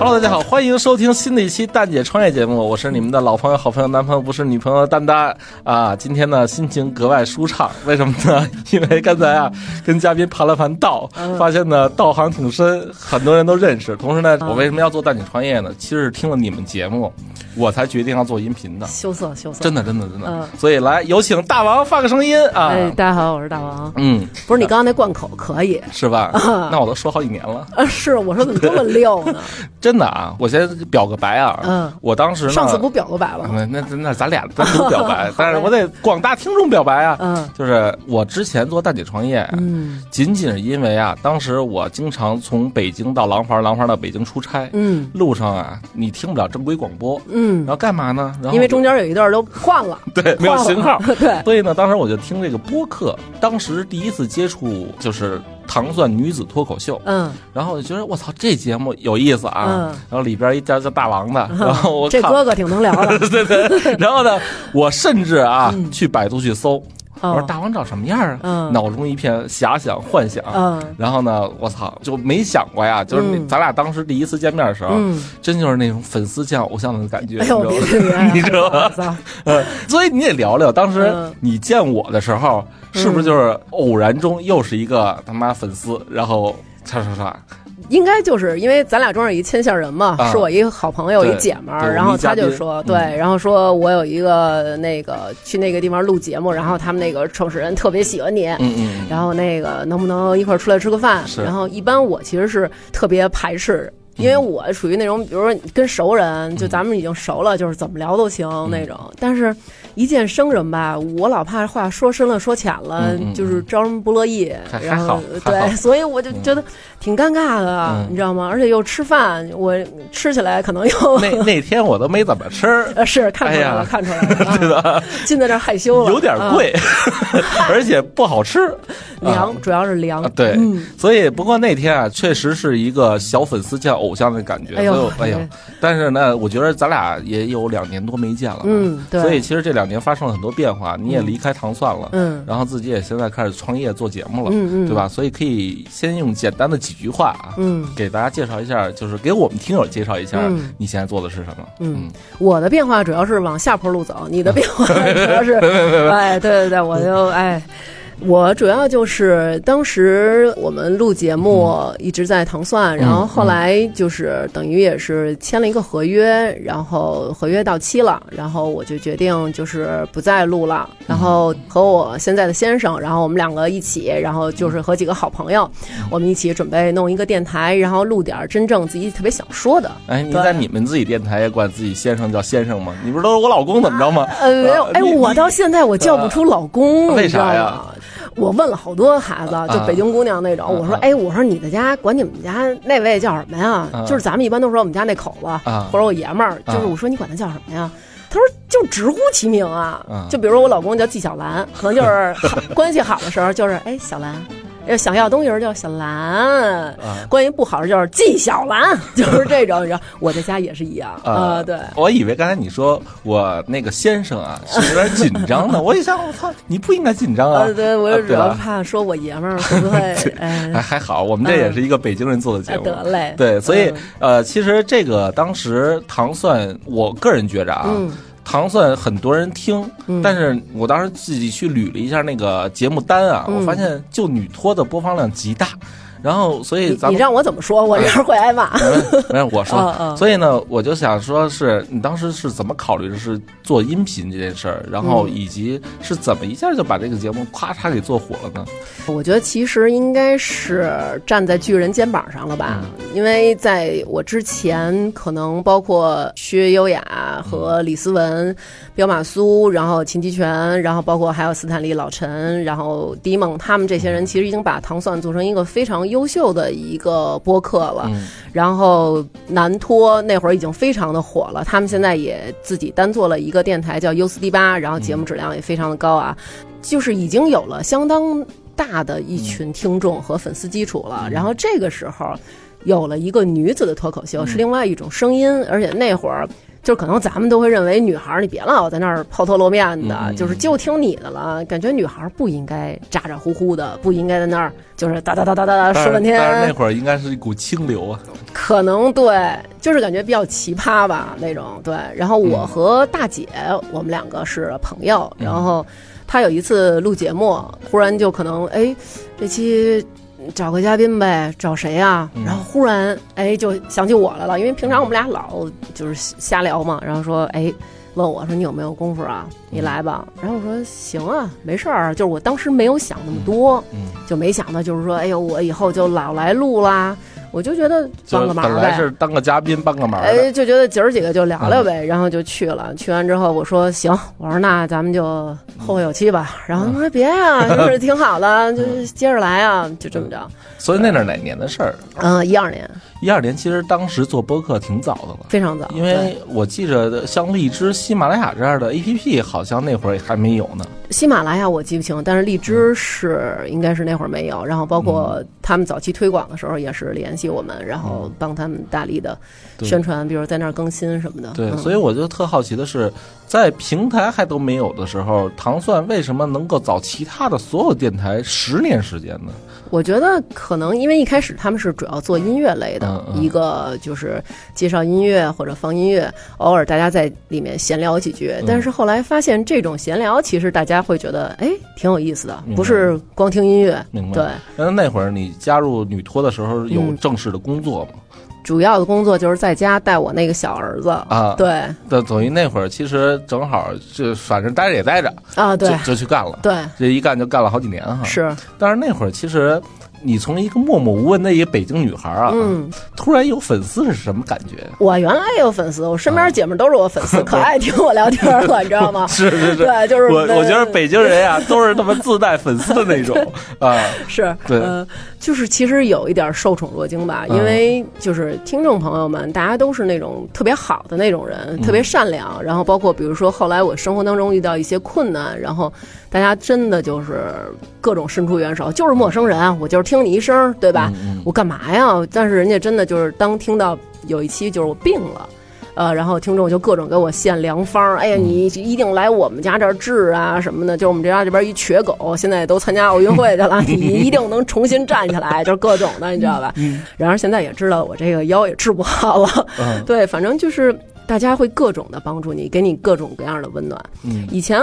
Hello，大家好，欢迎收听新的一期蛋姐创业节目，我是你们的老朋友、好朋友、男朋友不是女朋友蛋蛋啊。今天呢，心情格外舒畅，为什么呢？因为刚才啊，跟嘉宾盘了盘道，发现呢道行挺深，很多人都认识。同时呢，我为什么要做蛋姐创业呢？其实是听了你们节目，我才决定要做音频的。羞涩羞涩，真的，真的，真的。嗯所以来有请大王发个声音啊。哎，大家好，我是大王。嗯，不是你刚刚那贯口可以是吧？啊那我都说好几年了，啊？是，我说怎么这么溜呢？真的啊！我先表个白啊，嗯我当时呢，上次不表个白了吗？那那那咱俩单独 表白，但是我得广大听众表白啊。嗯就是我之前做大姐创业，嗯仅仅是因为啊，当时我经常从北京到廊坊，廊坊到北京出差，嗯路上啊，你听不了正规广播，嗯然，后干嘛呢？然后因为中间有一段都换了，对没有信号，对，所以呢，当时我就听这个播客，当时第一次接触就是糖蒜女子脱口秀，嗯，然后我就觉得我操，这节目有意思啊，嗯。然后里边一叫叫大王的，然后这哥哥挺能聊的。对对，然后呢，我甚至啊、嗯。去百度去搜，我说哦。大王长什么样啊？嗯。脑中一片遐想幻想。嗯。然后呢，我操，就没想过呀，就是咱俩当时第一次见面的时候，嗯，真就是那种粉丝见偶像的感觉，哎，你别知道吗？你知道吧我操。呃，所以你得聊聊当时嗯。你见我的时候，是不是就是偶然中又是一个他妈粉丝，然后唰唰唰，应该就是因为咱俩中间有一牵线人嘛，啊是我一个好朋友，一姐们儿，然后他就说，嗯对，然后说我有一个那个去那个地方录节目，然后他们那个创始人特别喜欢你，嗯嗯，然后那个能不能一块儿出来吃个饭？然后一般我其实是特别排斥。因为我属于那种，比如说跟熟人，就咱们已经熟了，就是怎么聊都行那种。但是，一见生人吧，我老怕话说深了说浅了，嗯嗯就是招人不乐意。然后对，所以我就觉得挺尴尬的，嗯你知道吗？而且又吃饭，我吃起来可能又那 那天我都没怎么吃，呃是看出来了，哎看出来了，对啊吧？进在这害羞了，有点啊贵，而且不好吃，凉，啊主要是凉啊，。对，嗯所以不过那天啊，确实是一个小粉丝见偶像的感觉。哎呦所以我哎呦哎，但是呢，我觉得咱俩也有两年多没见了，嗯对所以其实这两年发生了很多变化，你也离开糖蒜了，嗯然后自己也现在开始创业做节目了，嗯嗯对吧？所以可以先用简单的几句话啊，嗯给大家介绍一下，就是给我们听友介绍一下嗯你现在做的是什么。嗯，我的变化主要是往下坡路走，你的变化 主要是，哎，对对对，我就哎。我主要就是当时我们录节目一直在糖蒜，然后后来就是等于也是签了一个合约，然后合约到期了，然后我就决定就是不再录了，然后和我现在的先生，然后我们两个一起，然后就是和几个好朋友，我们一起准备弄一个电台，然后录点儿真正自己特别想说的，哎，你在你们自己电台也管自己先生叫先生吗？你不是都是我老公怎么着吗？呃，没有，哎，我到现在我叫不出老公，为啥呀吗？我问了好多孩子，就啊北京姑娘那种，啊我说，啊。哎，我说你的家管你们家那位叫什么呀？啊。就是咱们一般都说我们家那口子，啊。或者我爷们儿，就是啊。我说你管他叫什么呀？他说就直呼其名啊啊，就比如说我老公叫纪晓岚，可能就是好 关系好的时候就是哎小兰，要想要东西儿叫小兰，啊关系不好的就是纪晓岚，就是这种，你知道，我在家也是一样啊，对。我以为刚才你说我那个先生啊是有点紧张呢，我一想，我操，你不应该紧张啊！呃，对，我主要怕说我爷们儿会不会，哎还，还好，我们这也是一个北京人做的节目。得嘞，对，所以嗯呃，其实这个当时糖蒜，我个人觉着啊，嗯糖蒜很多人听，嗯。但是我当时自己去捋了一下那个节目单啊，嗯。我发现就女托的播放量极大，然后所以你咱们。你让我怎么说？我这样会挨骂。没有，我说，所以呢，我就想说是你当时是怎么考虑的是做音频这件事儿，然后嗯以及是怎么一下就把这个节目咔嚓给做火了呢？我觉得其实应该是站在巨人肩膀上了吧，嗯因为在我之前，可能包括薛优雅和李思文、彪马苏，然后秦基全，然后包括还有斯坦利、老陈，然后迪蒙，他们这些人其实已经把糖蒜做成一个非常优秀的一个播客了。嗯然后南托那会儿已经非常的火了，他们现在也自己单做了一个电台叫 U 四 D 八，然后节目质量也非常的高啊，就是已经有了相当大的一群听众和粉丝基础了。然后这个时候有了一个女子的脱口秀，是另外一种声音，而且那会儿。就可能咱们都会认为女孩儿你别老在那儿抛头露面的，就是就听你的了。感觉女孩儿不应该咋咋呼呼的，不应该在那儿就是哒哒哒哒哒哒说半天。但是那会儿应该是一股清流啊，可能对，就是感觉比较奇葩吧那种。对，然后我和大姐，我们两个是朋友，然后她有一次录节目，忽然就可能哎，这期。找个嘉宾呗，找谁呀？然后忽然哎，就想起我来了，因为平常我们俩老就是瞎聊嘛。然后说哎，问我说你有没有功夫啊？你来吧。然后我说行啊，没事儿。就是我当时没有想那么多，就没想到就是说哎呦，我以后就老来录啦。我就觉得帮个忙呗，本来是当个嘉宾帮个忙，哎，就觉得姐儿几个就聊聊呗，然后就去了。去完之后我说行，我说那咱们就后会有期吧。然后他说别呀，就是挺好的，就接着来啊，就这么着。所以那是哪年的事儿？嗯，一二年。一二年，其实当时做播客挺早的了，非常早。因为我记着，像荔枝、喜马拉雅这样的 A P P，好像那会儿还没有呢。喜马拉雅我记不清，但是荔枝是应该是那会儿没有。然后包括他们早期推广的时候，也是联系我们，然后帮他们大力的宣传，比如在那儿更新什么的。对，所以我就特好奇的是，在平台还都没有的时候，糖蒜为什么能够早其他的所有电台十年时间呢？我觉得可能因为一开始他们是主要做音乐类的，一个就是介绍音乐或者放音乐，偶尔大家在里面闲聊几句。但是后来发现这种闲聊其实大家会觉得哎挺有意思的，不是光听音乐。明白。对。那那会儿你加入女托的时候有正式的工作吗？主要的工作就是在家带我那个小儿子啊。对。等等于那会儿其实正好就反正待着也待着啊，对，就去干了。对。这一干就干了好几年哈。是。但是那会儿其实。你从一个默默无闻的一个北京女孩啊，嗯突然有粉丝是什么感觉？我原来也有粉丝，我身边姐妹都是我粉丝，可爱听我聊天了，你知道吗？是是是，对，就是我我觉得北京人呀，都是他妈自带粉丝的那种啊。是，对，就是其实有一点受宠若惊吧，因为就是听众朋友们，大家都是那种特别好的那种人，特别善良。然后包括比如说后来我生活当中遇到一些困难，然后大家真的就是各种伸出援手，就是陌生人，我就是。听你一声，对吧？我干嘛呀？但是人家真的就是当听到有一期就是我病了，呃，然后听众就各种给我献良方。哎呀，你一定来我们家这儿治啊什么的。就是我们家这边一瘸狗，现在都参加奥运会去了，你一定能重新站起来。就是各种的，你知道吧？然而现在也知道我这个腰也治不好了。对，反正就是大家会各种的帮助你，给你各种各样的温暖。以前。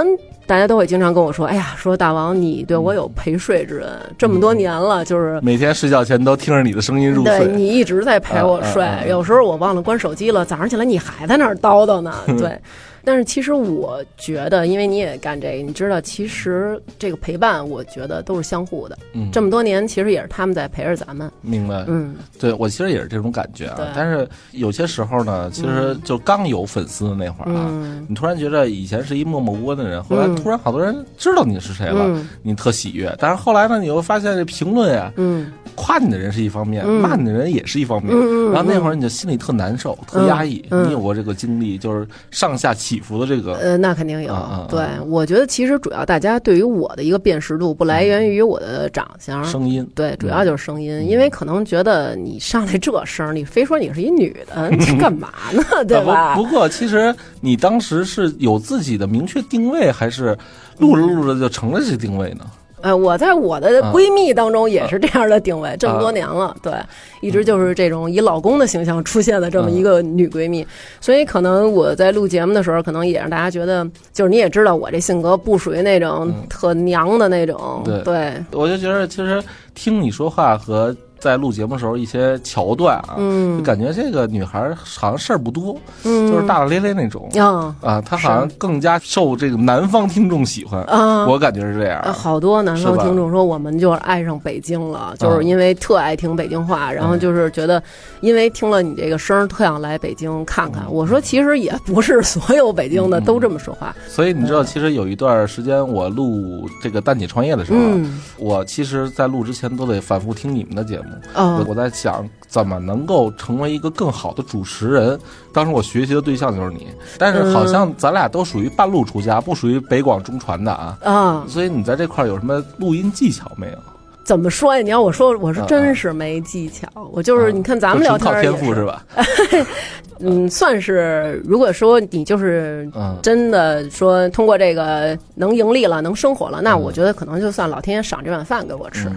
大家都会经常跟我说：“哎呀，说大王，你对我有陪睡之恩，这么多年了，就是每天睡觉前都听着你的声音入睡。对你一直在陪我睡，有时候我忘了关手机了，早上起来你还在那儿叨叨呢。对。”但是其实我觉得，因为你也干这个，你知道，其实这个陪伴，我觉得都是相互的。嗯，这么多年，其实也是他们在陪着咱们。明白。嗯，对我其实也是这种感觉啊。但是有些时候呢，其实就刚有粉丝的那会儿啊，你突然觉得以前是一默默无闻的人，后来突然好多人知道你是谁了，你特喜悦。但是后来呢，你又发现这评论呀，嗯，夸你的人是一方面，骂你的人也是一方面。然后那会儿你就心里特难受，特压抑。你有过这个经历，就是上下起伏的这个。呃，那肯定有。对，我觉得其实主要大家对于我的一个辨识度不来源于我的长相、声音，对，主要就是声音，因为可能觉得你上来这声，你非说你是一女的，你干嘛呢？对吧？不过其实你当时是有自己的明确定位，还是录着录着就成了这定位呢？呃，我在我的闺蜜当中也是这样的定位，这么多年了，对，一直就是这种以老公的形象出现的这么一个女闺蜜，所以可能我在录节目的时候，可能也让大家觉得，就是你也知道我这性格不属于那种特娘的那种，对，我就觉得其实听你说话和。在录节目时候，一些桥段啊，就感觉这个女孩好像事儿不多，嗯。就是大大咧咧那种。啊，她好像更加受这个南方听众喜欢啊，我感觉是这样。好多南方听众说，我们就是爱上北京了，就是因为特爱听北京话，然后就是觉得，因为听了你这个声，特想来北京看看。我说，其实也不是所有北京的都这么说话。所以你知道，其实有一段时间我录这个蛋姐创业的时候，我其实，在录之前都得反复听你们的节目。哦，我在想怎么能够成为一个更好的主持人。当时我学习的对象就是你，但是好像咱俩都属于半路出家，不属于北广中传的啊。啊，所以你在这块有什么录音技巧没有？怎么说呀？你要我说，我是真是没技巧。我就是你看咱们聊天靠天赋是吧？嗯，算是。如果说你就是嗯真的说通过这个能盈利了，能生活了，那嗯我觉得可能就算老天爷赏这碗饭给我吃。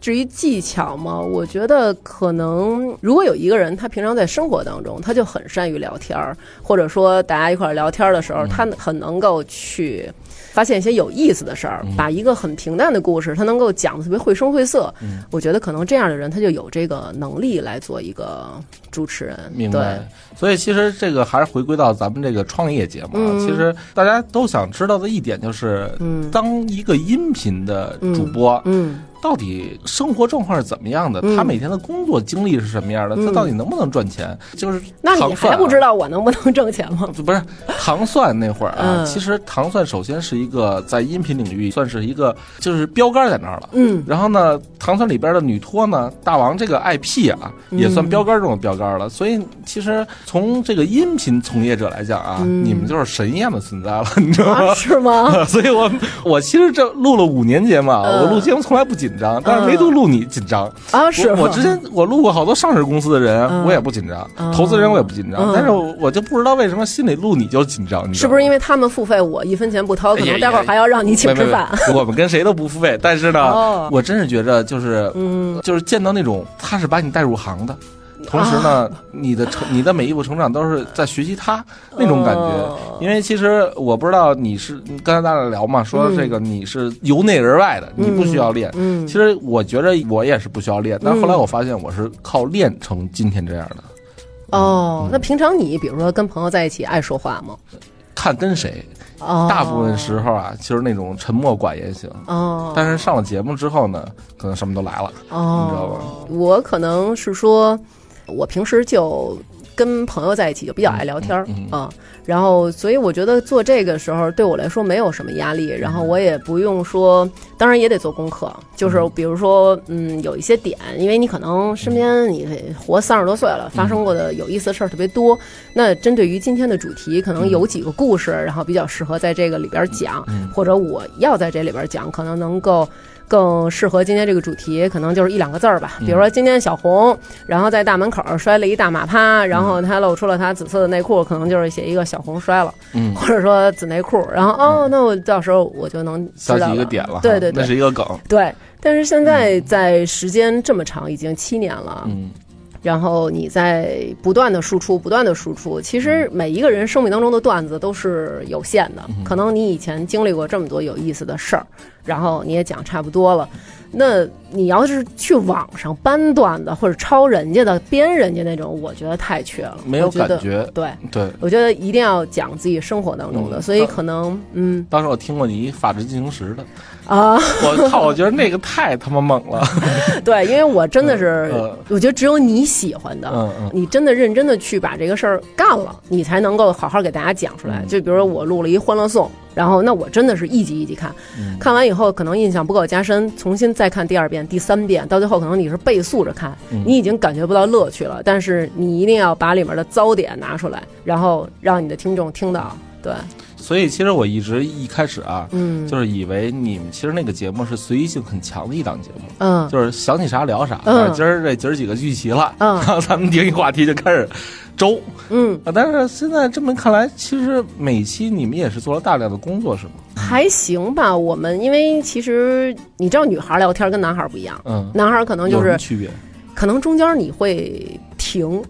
至于技巧嘛，我觉得可能如果有一个人他平常在生活当中他就很善于聊天儿，或者说大家一块儿聊天的时候，他很能够去。发现一些有意思的事儿，把一个很平淡的故事，他能够讲的特别绘声绘色。我觉得可能这样的人，他就有这个能力来做一个主持人。对明白。所以其实这个还是回归到咱们这个创业节目啊。嗯其实大家都想知道的一点就是，嗯当一个音频的主播，嗯到底生活状况是怎么样的？嗯他每天的工作经历是什么样的？嗯他到底能不能赚钱？就是那你还不知道我能不能挣钱吗？不是糖蒜那会儿啊，嗯其实糖蒜首先是一个在音频领域算是一个就是标杆在那儿了。嗯然后呢，糖蒜里边的女托呢，大王这个 IP 啊，嗯也算标杆中的标杆了。所以其实从这个音频从业者来讲啊，嗯你们就是神一样的存在了，你知道吗？啊，是吗？所以我我其实这录了五年节目啊，嗯我录节目从来不紧张，但是唯独录你紧张。啊，是我我之前我录过好多上市公司的人，嗯我也不紧张，嗯投资人我也不紧张，嗯但是我我就不知道为什么心里录你就紧张，你是不是因为他们付费，我一分钱不掏，可能待会儿还要让你请吃饭？我们跟谁都不付费，但是呢，哦我真是觉着就是，嗯就是见到那种他是把你带入行的。同时呢，啊你的成你的每一步成长都是在学习他那种感觉，哦因为其实我不知道你是刚才咱俩聊嘛，说这个你是由内而外的，你不需要练。嗯其实我觉着我也是不需要练，但后来我发现我是靠练成今天这样的。哦，那平常你比如说跟朋友在一起爱说话吗？看跟谁，哦，大部分时候啊，就是那种沉默寡言型。哦，但是上了节目之后呢，可能什么都来了。哦，你知道吧我可能是说，我平时就跟朋友在一起就比较爱聊天儿啊，然后所以我觉得做这个时候对我来说没有什么压力，然后我也不用说，当然也得做功课，就是比如说嗯有一些点，因为你可能身边你活三十多岁了，发生过的有意思的事儿特别多，那针对于今天的主题，可能有几个故事，然后比较适合在这个里边讲，或者我要在这里边讲，可能能够。更适合今天这个主题，可能就是一两个字儿吧。比如说今天小红，然后在大门口摔了一大马趴，然后她露出了她紫色的内裤，可能就是写一个小红摔了，嗯，或者说紫内裤。然后哦，那我到时候我就能知道一个点了，对对对那是一个梗。对。但是现在在时间这么长，已经七年了，嗯然后你在不断的输出，不断的输出。其实每一个人生命当中的段子都是有限的，可能你以前经历过这么多有意思的事儿，然后你也讲差不多了。那你要是去网上搬段子或者抄人家的、编人家那种，我觉得太缺了，没有感觉。对，对，我觉得一定要讲自己生活当中的，嗯所以可能嗯。当时我听过你一法制进行时的，啊，我靠，我觉得那个太他妈猛了。对，因为我真的是，嗯。我觉得只有你喜欢的，嗯嗯。你真的认真的去把这个事儿干了，你才能够好好给大家讲出来。嗯。就比如说我录了一《欢乐颂》，然后那我真的是一集一集看，嗯看完以后可能印象不够加深，重新再看第二遍、第三遍，到最后可能你是倍速着看，嗯你已经感觉不到乐趣了。但是你一定要把里面的糟点拿出来，然后让你的听众听到。对，所以其实我一直一开始啊，嗯就是以为你们其实那个节目是随意性很强的一档节目，嗯就是想起啥聊啥。嗯今儿这今儿几个聚齐了，嗯 然后咱们定一话题就开始周。嗯，啊，但是现在这么看来，其实每期你们也是做了大量的工作，是吗？还行吧。我们因为其实你知道，女孩聊天跟男孩不一样，嗯，男孩可能就是区别？可能中间你会停，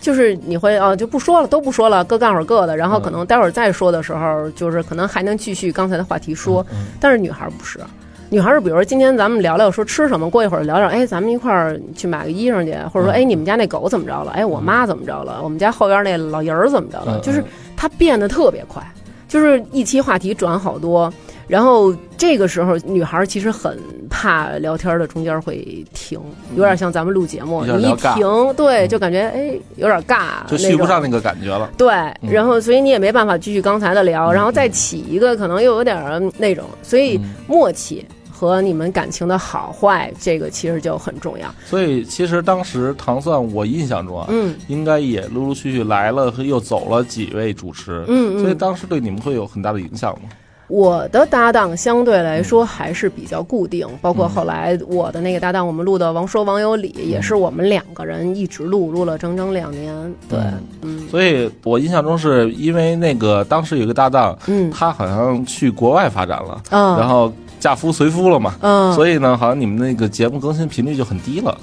就是你会啊就不说了，都不说了，各干会儿各的，然后可能待会儿再说的时候，就是可能还能继续刚才的话题说。嗯但是女孩不是。女孩是，比如说今天咱们聊聊说吃什么，过一会儿聊聊，哎，咱们一块儿去买个衣裳去，或者说，嗯哎，你们家那狗怎么着了？哎，我妈怎么着了？我们家后边那老爷儿怎么着了？嗯就是它变得特别快，就是一期话题转好多，然后这个时候女孩其实很怕聊天的中间会停，有点像咱们录节目，你一停，对，就感觉哎有点尬，就续不上那个感觉了。对，然后所以你也没办法继续刚才的聊，然后再起一个可能又有点那种，所以嗯默契和你们感情的好坏，这个其实就很重要。所以其实当时糖蒜，我印象中啊，嗯。应该也陆陆续续来了和又走了几位主持，嗯嗯。所以当时对你们会有很大的影响吗？我的搭档相对来说还是比较固定，包括后来我的那个搭档，我们录的《王说王有理》，也是我们两个人一直录，录了整整两年。对，嗯，所以我印象中是因为那个当时有一个搭档，嗯。他好像去国外发展了，嗯。然后嫁夫随夫了嘛，嗯，所以呢，好像你们那个节目更新频率就很低了。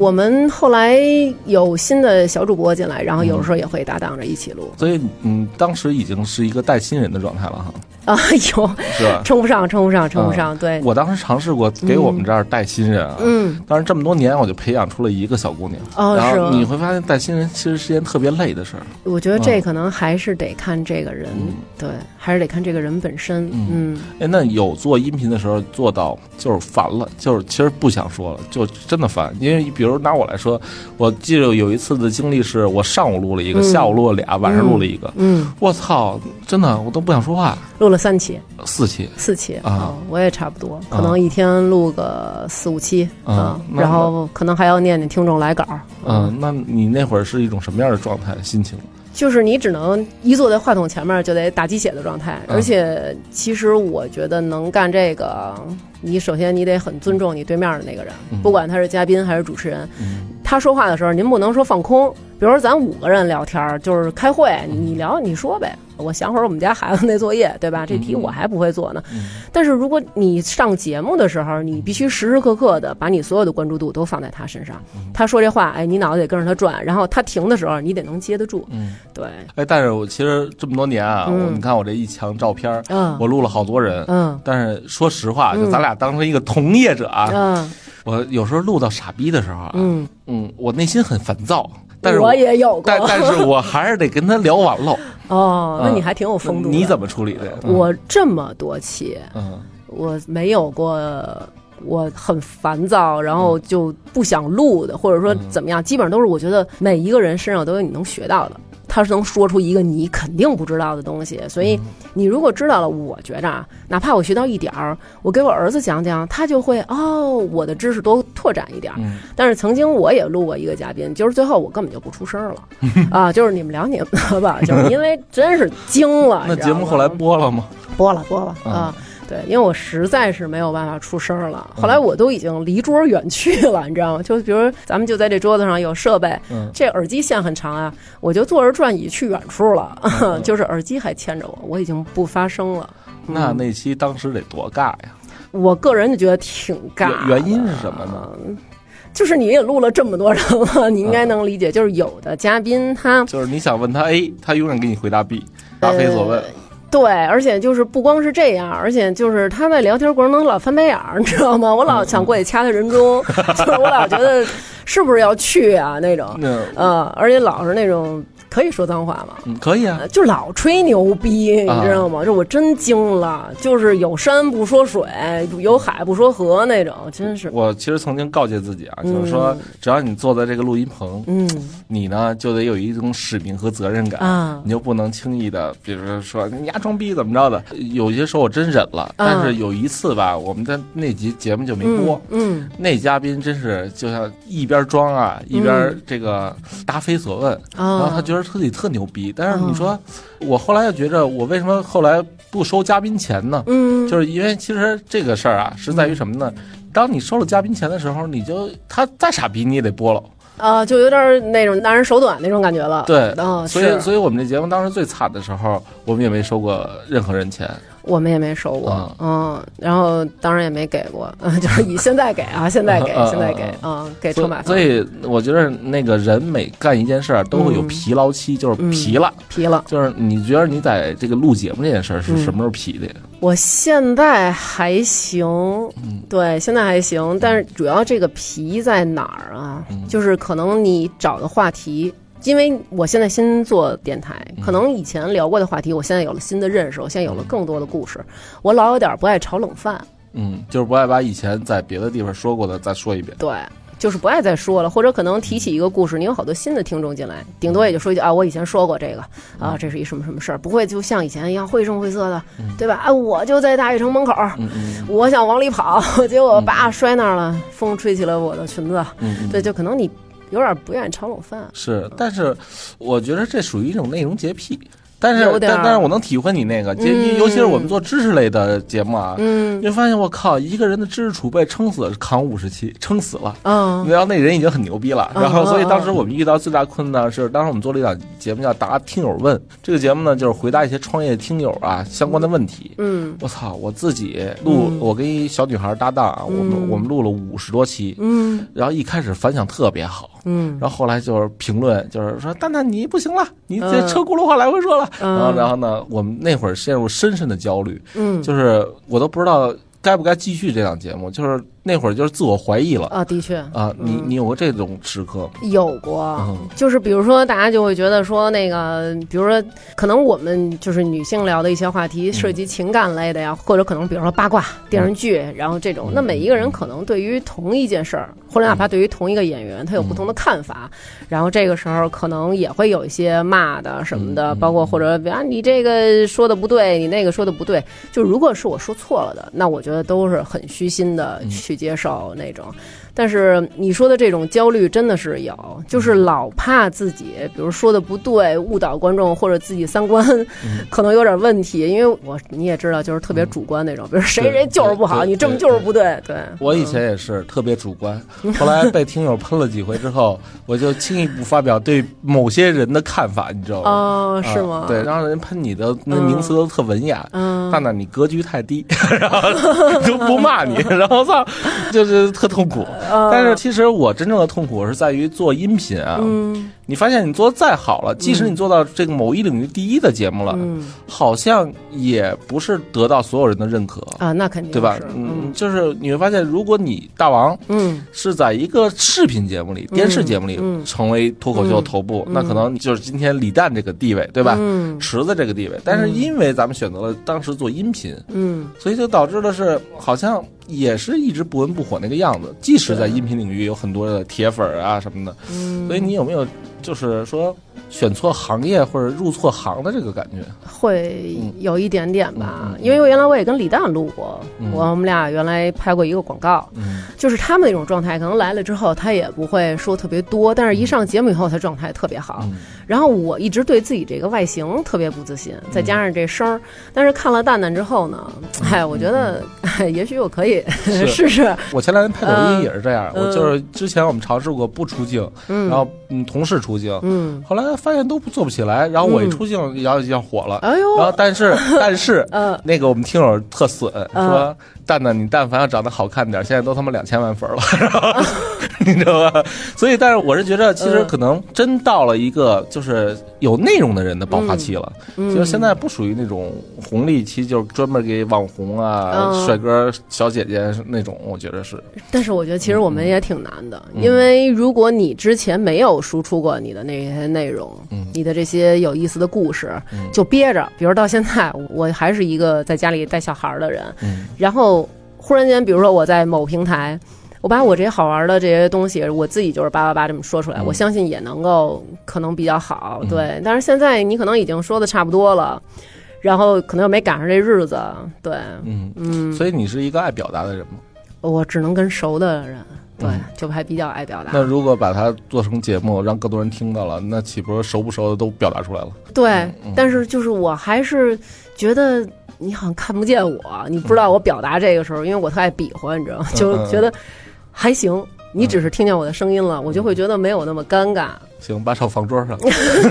我们后来有新的小主播进来，然后有时候也会搭档着一起录。所以嗯，当时已经是一个带新人的状态了哈，啊，有是吧？称不上，称不上，称不上。对，我当时尝试过给我们这儿带新人啊，嗯，但是这么多年我就培养出了一个小姑娘，哦是然后你会发现带新人其实是件特别累的事儿。我觉得这可能还是得看这个人，嗯对，还是得看这个人本身。嗯，哎，那有做音频的时候做到就是烦了，就是其实不想说了，就真的烦。因为比如拿我来说，我记得有一次的经历是我上午录了一个，嗯下午录了俩，晚上录了一个。嗯，我操，真的我都不想说话。录了三期、四期，四期啊哦我也差不多，可能一天录个四五期啊然后可能还要念念听众来稿。嗯，那你那会儿是一种什么样的状态、心情？就是你只能一坐在话筒前面就得打鸡血的状态，嗯。而且其实我觉得能干这个，你首先你得很尊重你对面的那个人，嗯。不管他是嘉宾还是主持人，嗯。他说话的时候您不能说放空，比如说咱五个人聊天儿，就是开会，你聊你说呗，我想会儿我们家孩子那作业，对吧？这题我还不会做呢。嗯但是如果你上节目的时候，你必须时时刻刻的把你所有的关注度都放在他身上，嗯他说这话，哎，你脑子得跟着他转，然后他停的时候，你得能接得住。嗯。对，哎，但是我其实这么多年啊，你看我这一墙照片，嗯我录了好多人。嗯但是说实话，就嗯咱俩当成一个同业者啊，嗯我有时候录到傻逼的时候啊，嗯，嗯，我内心很烦躁，但是我也有过，但但是我还是得跟他聊完喽。哦，那嗯你还挺有风度的。你怎么处理的？嗯我这么多期，嗯我没有过我很烦躁，然后就不想录的，或者说怎么样，基本上都是我觉得每一个人身上都有你能学到的。他是能说出一个你肯定不知道的东西，所以你如果知道了，我觉着啊，哪怕我学到一点儿，我给我儿子讲讲，他就会哦，我的知识多拓展一点儿。嗯但是曾经我也录过一个嘉宾，就是最后我根本就不出声了 啊，就是你们聊你们的吧，就是因为真是惊了。那节目后来播了吗？播了播了嗯啊。对，因为我实在是没有办法出声了，后来我都已经离桌远去了，你知道吗？就比如咱们就在这桌子上有设备，嗯这耳机线很长啊，我就坐着转椅去远处了，嗯 就是耳机还牵着我，我已经不发声了。那那期当时得多尬呀！我个人就觉得挺尬原因是什么呢？就是你也录了这么多人了，你应该能理解。就是有的嘉宾他就是你想问他 A，他永远给你回答 B，答非所问。呃对，而且就是不光是这样，而且就是他在聊天过程中老翻白眼儿，你知道吗？我老想过去掐他人中，就是我老觉得是不是要去啊那种，嗯。呃，而且老是那种可以说脏话吗？嗯可以啊呃，就老吹牛逼，你知道吗？这我真惊了，就是有山不说水，有海不说河那种，真是。我其实曾经告诫自己啊，嗯就是说，只要你坐在这个录音棚，嗯你呢就得有一种使命和责任感，啊你就不能轻易的，比如说说你丫装逼怎么着的。有些时候我真忍了，但是有一次吧，我们在那集节目就没播。嗯那嘉宾真是就像一边装啊，一边这个答非所问，然后啊他觉得自己特牛逼。但是你说，我后来又觉着，我为什么后来不收嘉宾钱呢？嗯，就是因为其实这个事儿啊，是在于什么呢？当你收了嘉宾钱的时候，你就他再傻逼你也得播了。啊，就有点那种拿人手短那种感觉了。对，啊，所以所以我们这节目当时最惨的时候，我们也没收过任何人钱。我们也没收过啊，嗯，然后当然也没给过，嗯，就是以现在给啊，现在给，现在给啊，嗯，给车马费，所以我觉得那个人每干一件事儿都会有嗯疲劳期，就是疲了。疲了。就是你觉得你在这个录节目这件事儿是嗯什么时候疲的呀？我现在还行，嗯对，现在还行，但是主要这个疲在哪儿啊？嗯就是可能你找的话题。因为我现在新做电台，嗯。可能以前聊过的话题，我现在有了新的认识，我现在有了更多的故事。我老有点不爱炒冷饭，嗯，就是不爱把以前在别的地方说过的再说一遍。对，就是不爱再说了，或者可能提起一个故事，你有好多新的听众进来，顶多也就说一句啊，我以前说过这个啊，这是一什么什么事儿，不会就像以前一样绘声绘色的，对吧？啊，我就在大悦城门口，我想往里跑，结果叭摔那儿了，风吹起了我的裙子，嗯嗯，对，就可能你有点不愿意炒冷饭，是，但是我觉得这属于一种内容洁癖。但是但但是我能体会你那个，就嗯。尤其是我们做知识类的节目啊，嗯。你会发现我靠，一个人的知识储备撑死扛五十期，撑死了。嗯。然后那人已经很牛逼了，嗯。然后所以嗯当时我们遇到最大困难是，当时我们做了一档节目叫《答听友问》，这个节目呢就是回答一些创业听友啊相关的问题。嗯。我操！我自己录，嗯。我跟一小女孩搭档啊，我们嗯。我们录了五十多期，嗯。然后一开始反响特别好，嗯。然后后来就是评论，就是说蛋蛋你不行了，你这嗯。车轱辘话来回说了。嗯。然后然后呢，我们那会儿陷入深深的焦虑，嗯。就是我都不知道该不该继续这档节目，就是那会儿就是自我怀疑了。啊，的确。啊。你嗯。你有过这种时刻吗？有过嗯，就是比如说，大家就会觉得说，那个，比如说，可能我们就是女性聊的一些话题，涉及情感类的呀，或者可能比如说八卦电视剧，然后这种，那每一个人可能对于同一件事儿，或者哪怕对于同一个演员，他有不同的看法，然后这个时候可能也会有一些骂的什么的，嗯包括或者啊你这个说的不对，你那个说的不对，就如果是我说错了的，那我觉得都是很虚心的去去接受那种。但是你说的这种焦虑真的是有，就是老怕自己，比如说的不对，误导观众，或者自己三观可能有点问题。因为我你也知道，就是特别主观那种，比如谁谁就是不好，你这么就是不对，对。我以前也是特别主观，后来被听友喷了几回之后，我就轻易不发表对某些人的看法，你知道吗？哦，是吗？对，然后人喷你的那名词都特文雅。嗯，蛋蛋，你格局太低，然后都不骂你，然后操，就是特痛苦。但是其实我真正的痛苦是在于做音频啊，嗯。你发现你做的再好了，即使你做到这个某一领域第一的节目了，嗯。好像也不是得到所有人的认可，啊，那肯定对吧？嗯，就是你会发现，如果你大王嗯。是在一个视频节目里、电视节目里嗯。成为脱口秀头部，那可能就是今天李诞这个地位，对吧？嗯。池子这个地位，但是因为咱们选择了当时做音频，嗯。所以就导致的是好像也是一直不温不火那个样子。即使在音频领域有很多的铁粉儿啊什么的，嗯，所以你有没有就是说选错行业或者入错行的这个感觉？会有一点点吧。因为我原来我也跟李诞录过，嗯。我们俩原来拍过一个广告，嗯。就是他们那种状态，可能来了之后他也不会说特别多，但是一上节目以后他状态特别好。嗯。然后我一直对自己这个外形特别不自信，再加上这声儿，但是看了蛋蛋之后呢，哎，我觉得哎 也许我可以 试试，我前两天拍抖音也是这样，嗯我就是之前我们尝试过不出镜，嗯，然后嗯同事出镜，嗯，后来发现都做不起来，然后我一出镜然后就火了，哎呦，然后但是 但是呃，那个我们听友特损，嗯。说蛋蛋你但凡要长得好看点，现在都他妈两千万粉了，你知道吧？所以，但是我是觉得，其实嗯可能真到了一个就是有内容的人的爆发期了，嗯就是现在不属于那种红利期，就是专门给网红啊、嗯帅哥、小姐姐那种，我觉得是，但是我觉得其实我们也挺难的，嗯因为如果你之前没有输出过你的那些内容，嗯你的这些有意思的故事，嗯就憋着。比如到现在，我还是一个在家里带小孩的人，嗯然后忽然间，比如说我在某平台。我把我这些好玩的这些东西，我自己就是叭叭叭这么说出来，嗯我相信也能够可能比较好，嗯对。但是现在你可能已经说的差不多了，然后可能又没赶上这日子，对，嗯。嗯，所以你是一个爱表达的人吗？我只能跟熟的人，对，嗯就还比较爱表达。那如果把它做成节目，让更多人听到了，那岂不是熟不熟的都表达出来了？对嗯，但是就是我还是觉得你好像看不见我，你不知道我表达这个时候，因为我特爱比划，你知道吗？就嗯觉得还行。你只是听见我的声音了，我就会觉得没有那么尴尬。行，把手放桌上，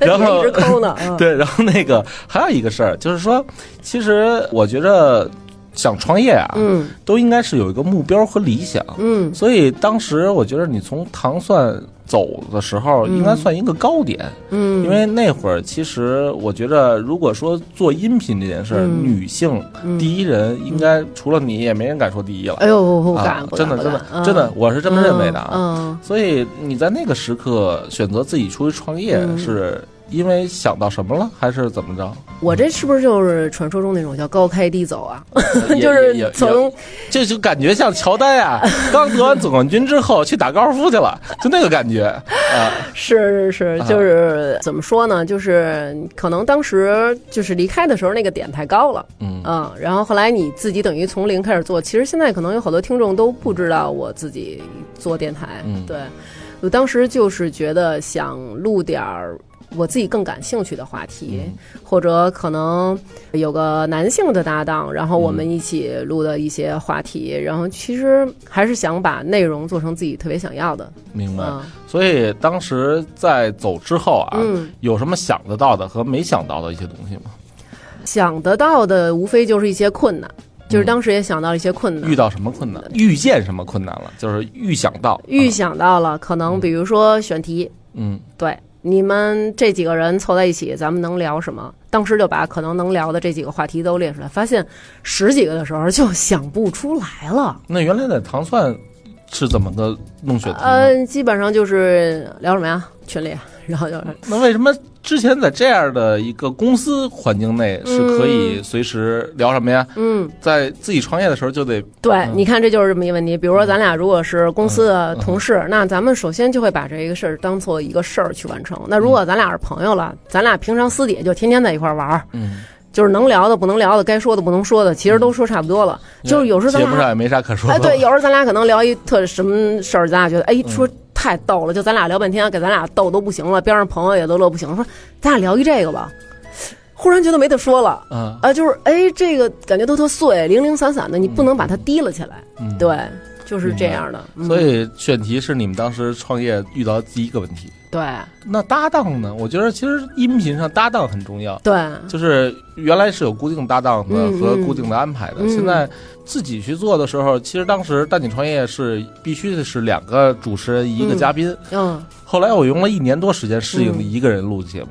然后然后一直抠呢，嗯对，然后那个还有一个事儿，就是说，其实我觉得想创业啊，嗯都应该是有一个目标和理想。嗯所以当时我觉得你从糖蒜走的时候，嗯。应该算一个高点，嗯，因为那会儿其实我觉着，如果说做音频这件事女性嗯。第一人应该除了你，也没人敢说第一了。哎呦，不啊敢，真的真的真的嗯，我是这么认为的啊。嗯。所以你在那个时刻选择自己出去创业，嗯。是因为想到什么了，还是怎么着？我这是不是就是传说中那种叫高开低走啊？就是从就就感觉像乔丹啊，刚得完总冠军之后去打高尔夫去了，就那个感觉啊。是是是啊，就是怎么说呢？就是可能当时就是离开的时候那个点太高了，嗯嗯，然后后来你自己等于从零开始做。其实现在可能有好多听众都不知道我自己做电台，嗯对我当时就是觉得想录点儿。我自己更感兴趣的话题，或者可能有个男性的搭档，然后我们一起录的一些话题，然后其实还是想把内容做成自己特别想要的。明白。嗯所以当时在走之后啊，嗯，有什么想得到的和没想到的一些东西吗？想得到的无非就是一些困难，就是当时也想到了一些困难遇。到什么困难？遇见什么困难了？就是预想到，预啊想到了，可能比如说选题，嗯对，你们这几个人凑在一起，咱们能聊什么？当时就把可能能聊的这几个话题都列出来，发现十几个的时候就想不出来了。那原来在糖蒜是怎么个弄选题嗯？呃，基本上就是聊什么呀？群里，然后就是那为什么之前在这样的一个公司环境内是可以随时聊什么呀？嗯，在自己创业的时候就得对，嗯你看这就是这么一个问题。比如说咱俩如果是公司的同事，那咱们首先就会把这一个事儿当做一个事儿去完成。那如果咱俩是朋友了，咱俩平常私底下就天天在一块儿玩儿，嗯，就是能聊的不能聊的，该说的不能说的，其实都说差不多了。就是有时候咱俩节目上也没啥可说的。哎，对，有时候咱俩可能聊一特什么事儿，咱俩觉得哎说太逗了，就咱俩聊半天，给咱俩逗都不行了，边上朋友也都乐不行，说咱俩聊一这个吧，忽然觉得没得说了。嗯啊，就是哎，这个感觉都特碎，零零散散的，你不能把它提了起来。嗯，对，就是这样的。嗯所以选题是你们当时创业遇到的第一个问题。对。那搭档呢？我觉得其实音频上搭档很重要，对，就是原来是有固定搭档的和固定的安排的，嗯。现在自己去做的时候，其实当时带你创业是必须的是两个主持人一个嘉宾，嗯。后来我用了一年多时间适应嗯。一个人录节目，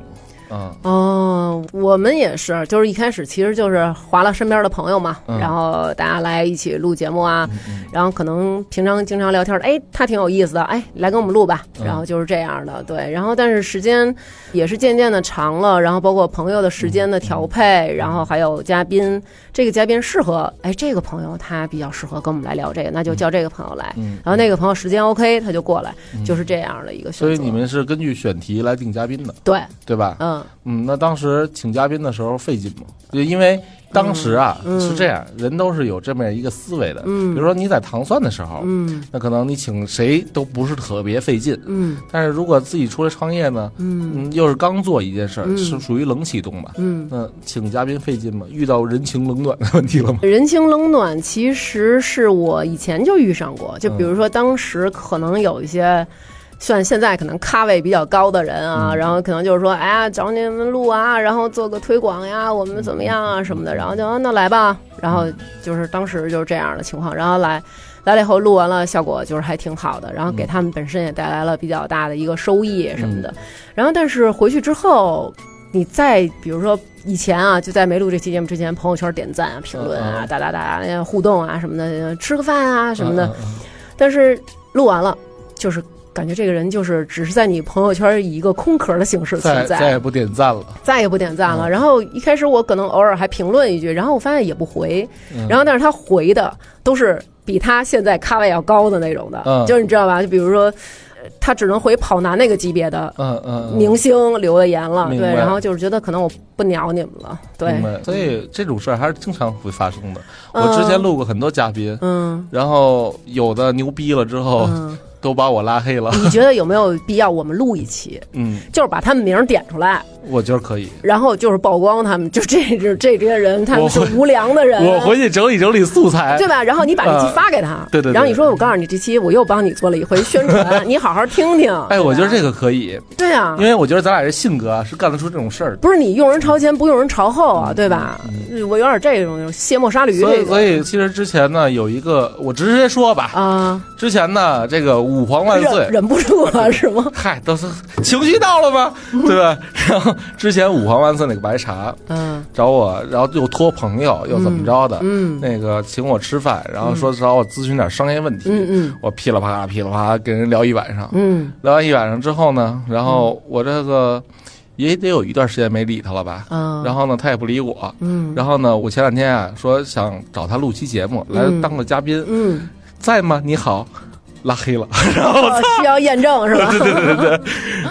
嗯。哦，我们也是，就是一开始其实就是划了身边的朋友嘛，嗯。然后大家来一起录节目啊，然后可能平常经常聊天的，哎，他挺有意思的，哎，来跟我们录吧，嗯。然后就是这样的，对，然后但是时间也是渐渐的长了，然后包括朋友的时间的调配，然后还有嘉宾，这个嘉宾适合，哎，这个朋友他比较适合跟我们来聊这个，那就叫这个朋友来，嗯，然后那个朋友时间 OK，他就过来，就是这样的一个选择。所以你们是根据选题来定嘉宾的，对，对吧？嗯嗯，那当时请嘉宾的时候费劲吗？就因为当时啊、是这样，人都是有这么一个思维的。嗯比如说你在糖蒜的时候，嗯那可能你请谁都不是特别费劲。嗯但是如果自己出来创业呢，嗯嗯，又是刚做一件事儿，嗯是属于冷启动吧？嗯。那请嘉宾费劲吗？遇到人情冷暖的问题了吗？人情冷暖其实是我以前就遇上过，就比如说当时可能有一些。算现在可能咖位比较高的人啊，嗯。然后可能就是说，哎呀，找你们录啊，然后做个推广呀，我们怎么样啊什么的，然后就啊那来吧，然后就是当时就是这样的情况，然后来来了以后录完了，效果就是还挺好的，然后给他们本身也带来了比较大的一个收益什么的，然后但是回去之后，你再比如说以前啊，就在没录这期节目之前，朋友圈点赞啊、评论啊、哒哒哒呃互动啊什么的，吃个饭啊什么的。但是录完了，就是感觉这个人就是只是在你朋友圈以一个空壳的形式存在，再也不点赞了。再也不点赞了。嗯。然后一开始我可能偶尔还评论一句，然后我发现也不回，嗯。然后但是他回的都是比他现在咖位要高的那种的，嗯。就是你知道吧？就比如说。呃他只能回跑男那个级别的嗯嗯，嗯。明星留的言了，对，然后就是觉得可能我不鸟你们了，对，所以这种事儿还是经常会发生的。我嗯之前录过很多嘉宾，嗯。然后有的牛逼了之后嗯，都把我拉黑了。你觉得有没有必要我们录一期，嗯，就是把他们名儿点出来，我觉得可以。然后就是曝光他们，就这这这些人，他们是无良的人，我回去整理整理素材对。吧？然后你把这期啊发给他，对对对然后你说我告诉你，这期我又帮你做了一回宣传，你好好听听。哎，我觉得这个个可以，对啊因，为我觉得咱俩这性格啊是干得出这种事儿的。不是你用人朝前，不用人朝后啊，对吧？我有点这种卸磨杀驴嗯所以，所以其实之前呢，有一个我直接说吧，啊，之前呢，这个五皇万岁，忍不住了是吗？嗨，都是情绪到了吗？对吧？然后之前五皇万岁那个白茶嗯。找我，然后又托朋友，又怎么着的，嗯。那个请我吃饭，然后说找我咨询点商业问题，嗯嗯。我噼里啪啦噼里啪啦跟人聊一晚上，嗯。聊完一晚上之后呢，然后我这个也得有一段时间没理他了吧，嗯，然后呢，他也不理我，嗯。然后呢，我前两天啊说想找他录期节目来嗯。当个嘉宾，嗯，在吗？你好，拉黑了，然后哦需要验证是吧？对对对对对，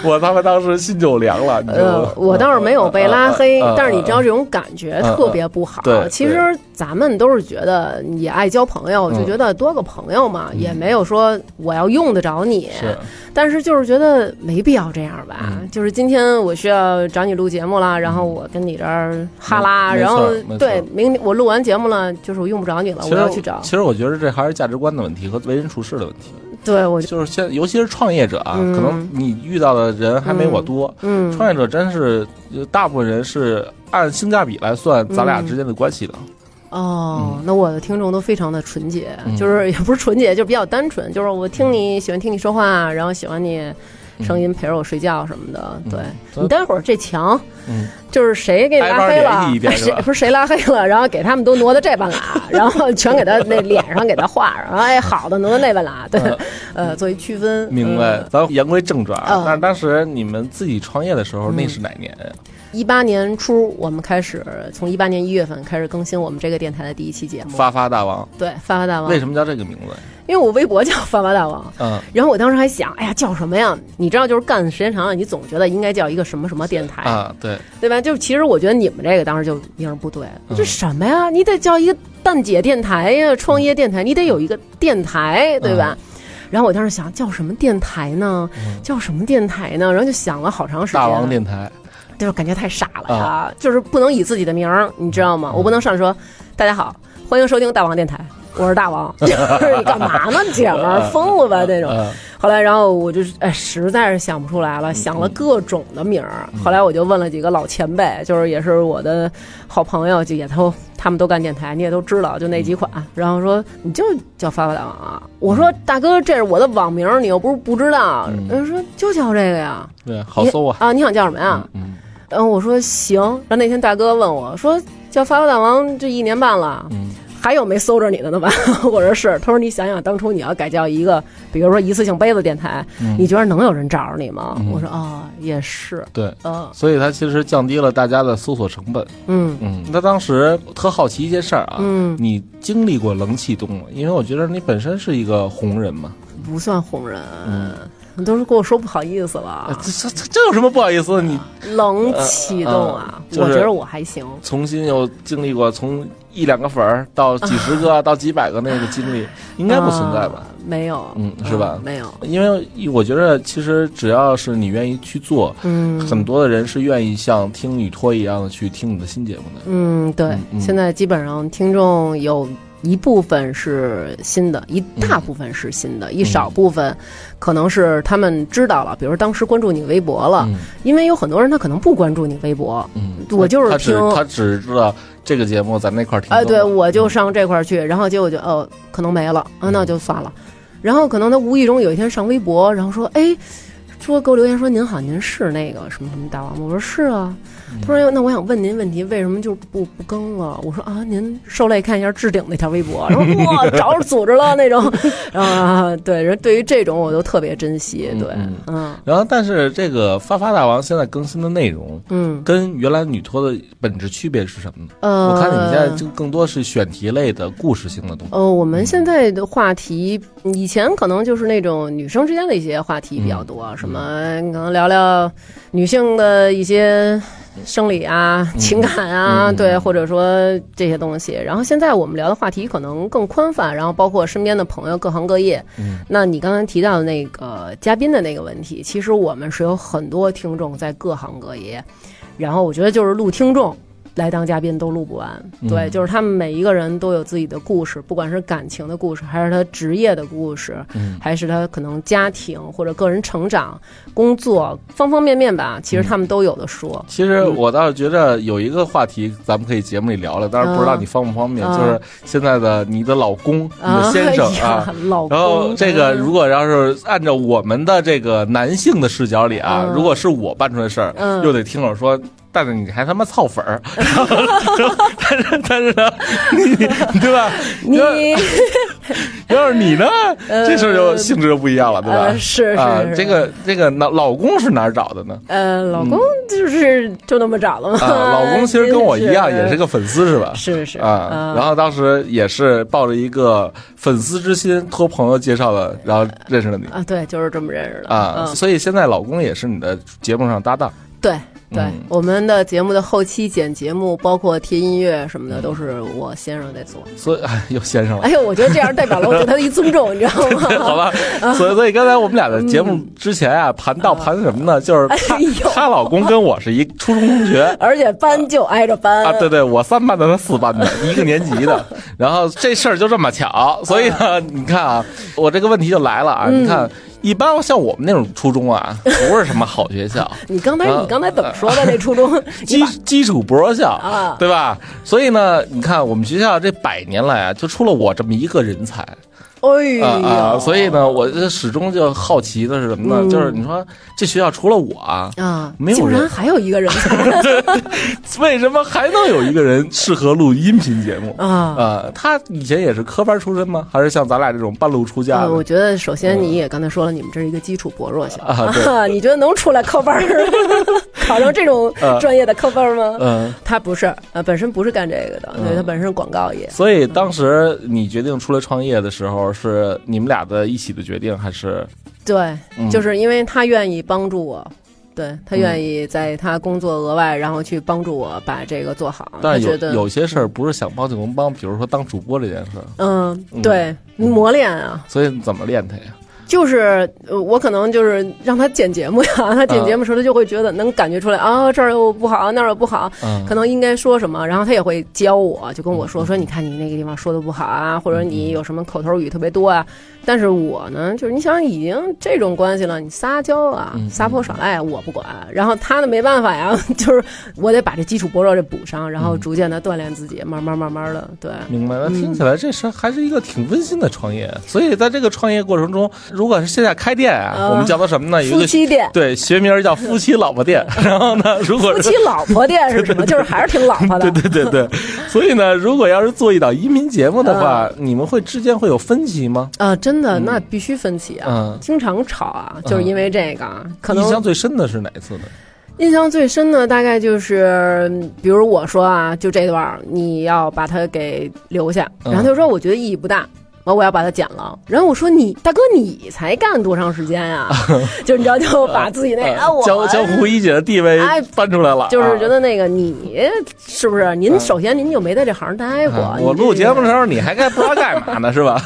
我他妈当时心就凉了。你知道呃吗，我倒是没有被拉黑，但是你知道这种感觉特别不好。对其实咱们都是觉得也爱交朋友，嗯就觉得多个朋友嘛，也没有说我要用得着你。是但是就是觉得没必要这样吧。嗯就是今天我需要找你录节目了，然后我跟你这儿哈拉，然后对，明天我录完节目了，就是我用不着你了，我要去找其。实我觉得这还是价值观的问题和为人处事的问题。对，我就就是现，尤其是创业者啊，嗯可能你遇到的人还没我多。嗯，创业者真是，呃大部分人是按性价比来算咱俩之间的关系的。哦，那我的听众都非常的纯洁，嗯就是也不是纯洁，就比较单纯，就是我听你喜欢听你说话，然后喜欢你声音陪着我睡觉什么的。对嗯你待会儿这墙，嗯，就是谁给你拉黑了 不是谁拉黑了，然后给他们都挪到这半拉，然后全给他那脸上给他画上，哎，好的挪到那半拉，对，呃，作为区分。明白嗯。咱言归正传啊嗯，但是当时你们自己创业的时候，那是哪年呀？一八年初，我们开始从一八年一月份开始更新我们这个电台的第一期节目。发发大王，对，发发大王。为什么叫这个名字？因为我微博叫发发大王。嗯，然后我当时还想，哎呀，叫什么呀？你知道，就是干的时间长了，你总觉得应该叫一个什么什么电台，啊，对，对吧？就其实我觉得你们这个当时就名儿不对，嗯这什么呀？你得叫一个蛋姐电台呀，创业电台，你得有一个电台，对吧？然后我当时想叫什么电台呢？嗯叫什么电台呢？然后就想了好长时间。大王电台，就是感觉太傻了呀，就是不能以自己的名儿，你知道吗？我不能上来说大家好，欢迎收听大王电台，我是大王，就是你干嘛呢，姐们儿，疯了吧那种。嗯后来，然后我就是哎，实在是想不出来了，想了各种的名儿。后来我就问了几个老前辈，就是也是我的好朋友，就也都他们都干电台，你也都知道，就那几款。然后说你就叫发发大王啊，我说大哥，这是我的网名，你又不是不知道。嗯人说就叫这个呀，对，好搜啊。啊！你想叫什么呀？嗯然后我说行。然后那天大哥问我说叫发发大王这一年半了，嗯 还有没搜着你的呢吧？我说是。他说你想想，当初你要改叫一个，比如说一次性杯子电台，嗯，你觉得能有人找着你吗？嗯我说哦、也是，对，嗯所以它其实降低了大家的搜索成本。嗯嗯，他当时特好奇一件事儿啊，嗯，你经历过冷启动吗？因为我觉得你本身是一个红人嘛，不算红人，嗯都是跟我说不好意思呃了。这这这这有什么不好意思的？你冷启动啊，呃就是我觉得我还行。重新又经历过从一两个粉儿到几十个 到几百个那个经历，应该不存在吧？啊没有，嗯是吧嗯没有，因为我觉得其实只要是你愿意去做，嗯，很多的人是愿意像听雨托一样的去听你的新节目的。嗯，对，现在基本上听众有一部分是新的，一大部分是新嗯的，一少部分可能是他们知道了，比如当时关注你微博了，嗯因为有很多人他可能不关注你微博，嗯，我就是他只听他只知道这个节目在那块儿听。哎，对，我就上这块儿去，然后结果就哦，可能没了啊，那就算了。然后可能他无意中有一天上微博，然后说，哎，说给我留言说您好，您是那个什么什么大王吗？我说是啊。他说那我想问您问题，为什么就不不更了？我说啊，您受累看一下置顶那条微博，然后 哇，找着组织了那种，啊，对，人对于这种我都特别珍惜，对，嗯嗯然后，但是这个发发大王现在更新的内容嗯跟原来女托的本质区别是什么呢？呃，我看你们现在就更多是选题类的故事性的东西。呃，我们现在的话题，以前可能就是那种女生之间的一些话题比较多，什么可能聊聊女性的一些生理啊、情感啊，嗯对，或者说这些东西。然后现在我们聊的话题可能更宽泛，然后包括身边的朋友，各行各业。嗯那你刚才提到的那个嘉宾的那个问题，其实我们是有很多听众在各行各业，然后我觉得就是录听众。来当嘉宾都录不完，对，嗯就是他们每一个人都有自己的故事，不管是感情的故事，还是他职业的故事，嗯。还是他可能家庭或者个人成长、工作方方面面吧，其实他们都有的说。其实我倒是觉得有一个话题，咱们可以节目里聊聊，但是不知道你方不方便，啊就是现在的你的老公、你的啊先生 啊。老公，然后这个如果要是按照我们的这个男性的视角里啊，嗯。如果是我办出来的事儿，嗯。又得听我说。但是你还他妈操粉儿，但是但是呢，你对吧？你要是 你呢，这事儿就性质就不一样了，对吧？呃是是这个这个老老公是哪儿找的呢？呃，老公就是就那么找的嘛。啊，老公其实跟我一样，也是个个粉丝，是吧？是是啊，然后当时也是抱着一个粉丝之心，托朋友介绍的，然后认识了你啊，对，就是这么认识的啊，嗯所以现在老公也是你的节目上搭档。对对嗯，我们的节目的后期剪节目，包括贴音乐什么的，都是我先生在做。所以哎，又先生了哎。呦，我觉得这样代表了我对他的一尊重，你知道吗？好吧，所以所以刚才我们俩的节目之前啊，盘道盘什么呢？就是她 哎呦她老公跟我是一初中同学，而且班就挨着班啊，对对，我三班的，他四班的，一个年级的。然后这事儿就这么巧，所以呢，你看啊，我这个问题就来了啊，你看，一般像我们那种初中啊，不是什么好学校，你刚才啊你刚才怎么说的？那初中基基础薄弱校啊对吧？所以呢，你看我们学校这百年来啊，就出了我这么一个人才哎啊啊，所以呢，我这始终就好奇的是什么呢？嗯就是你说这学校除了我啊，啊，没有人竟然还有一个人才 为什么还能有一个人适合录音频节目？啊。呃，他以前也是科班出身吗？还是像咱俩这种半路出家呃，的？我觉得首先你也刚才说了，你们这是一个基础薄弱校啊对 你觉得能出来科班儿，考上这种呃专业的科班儿吗？嗯，他不是，呃，本身不是干这个的，对他本身是广告业。所以当时你决定出来创业的时候，是你们俩的一起的决定，还是对，嗯就是因为他愿意帮助我，对他愿意在他工作额外，然后去帮助我把这个做好。但是有他觉得，有些事儿不是想帮就能帮，比如说当主播这件事儿，嗯，对，磨练啊，所以怎么练他呀？就是呃我可能就是让他剪节目呀，他剪节目时候他就会觉得能感觉出来啊，这儿又不好，那儿又不好，嗯，可能应该说什么，然后他也会教我，就跟我说说，你看你那个地方说的不好啊，或者你有什么口头语特别多啊。但是我呢，就是你想已经这种关系了，你撒娇啊嗯，撒泼耍赖我不管，然后他呢没办法呀，就是我得把这基础薄弱这补上，然后逐渐的锻炼自己，慢慢慢慢的，对。明白。那听起来这是还是一个挺温馨的创业。所以在这个创业过程中，如果是现在开店啊，呃我们叫做什么呢？有一夫个妻店，对学名叫夫妻老婆店。然后呢，如果夫妻老婆店是什么？就是还是挺老婆的。对对对对，所以呢，如果要是做一档音频节目的话，你们会之间会有分歧吗？啊，真的，那必须分歧啊，嗯经常吵啊，就是因为这个，可能印象最深的是哪一次呢？印象最深的大概就是，嗯比如我说啊，就这段你要把它给留下，嗯然后他就说我觉得意义不大。完，我要把它剪了。然后我说你大哥，你才干多长时间呀、就你知道，就把自己那啊，我江江湖一姐的地位哎搬出来了，就是觉啊。得那个你是不是？您首先您就没在这行待过。啊我录节目的时候，你还该不知道干嘛呢，是吧？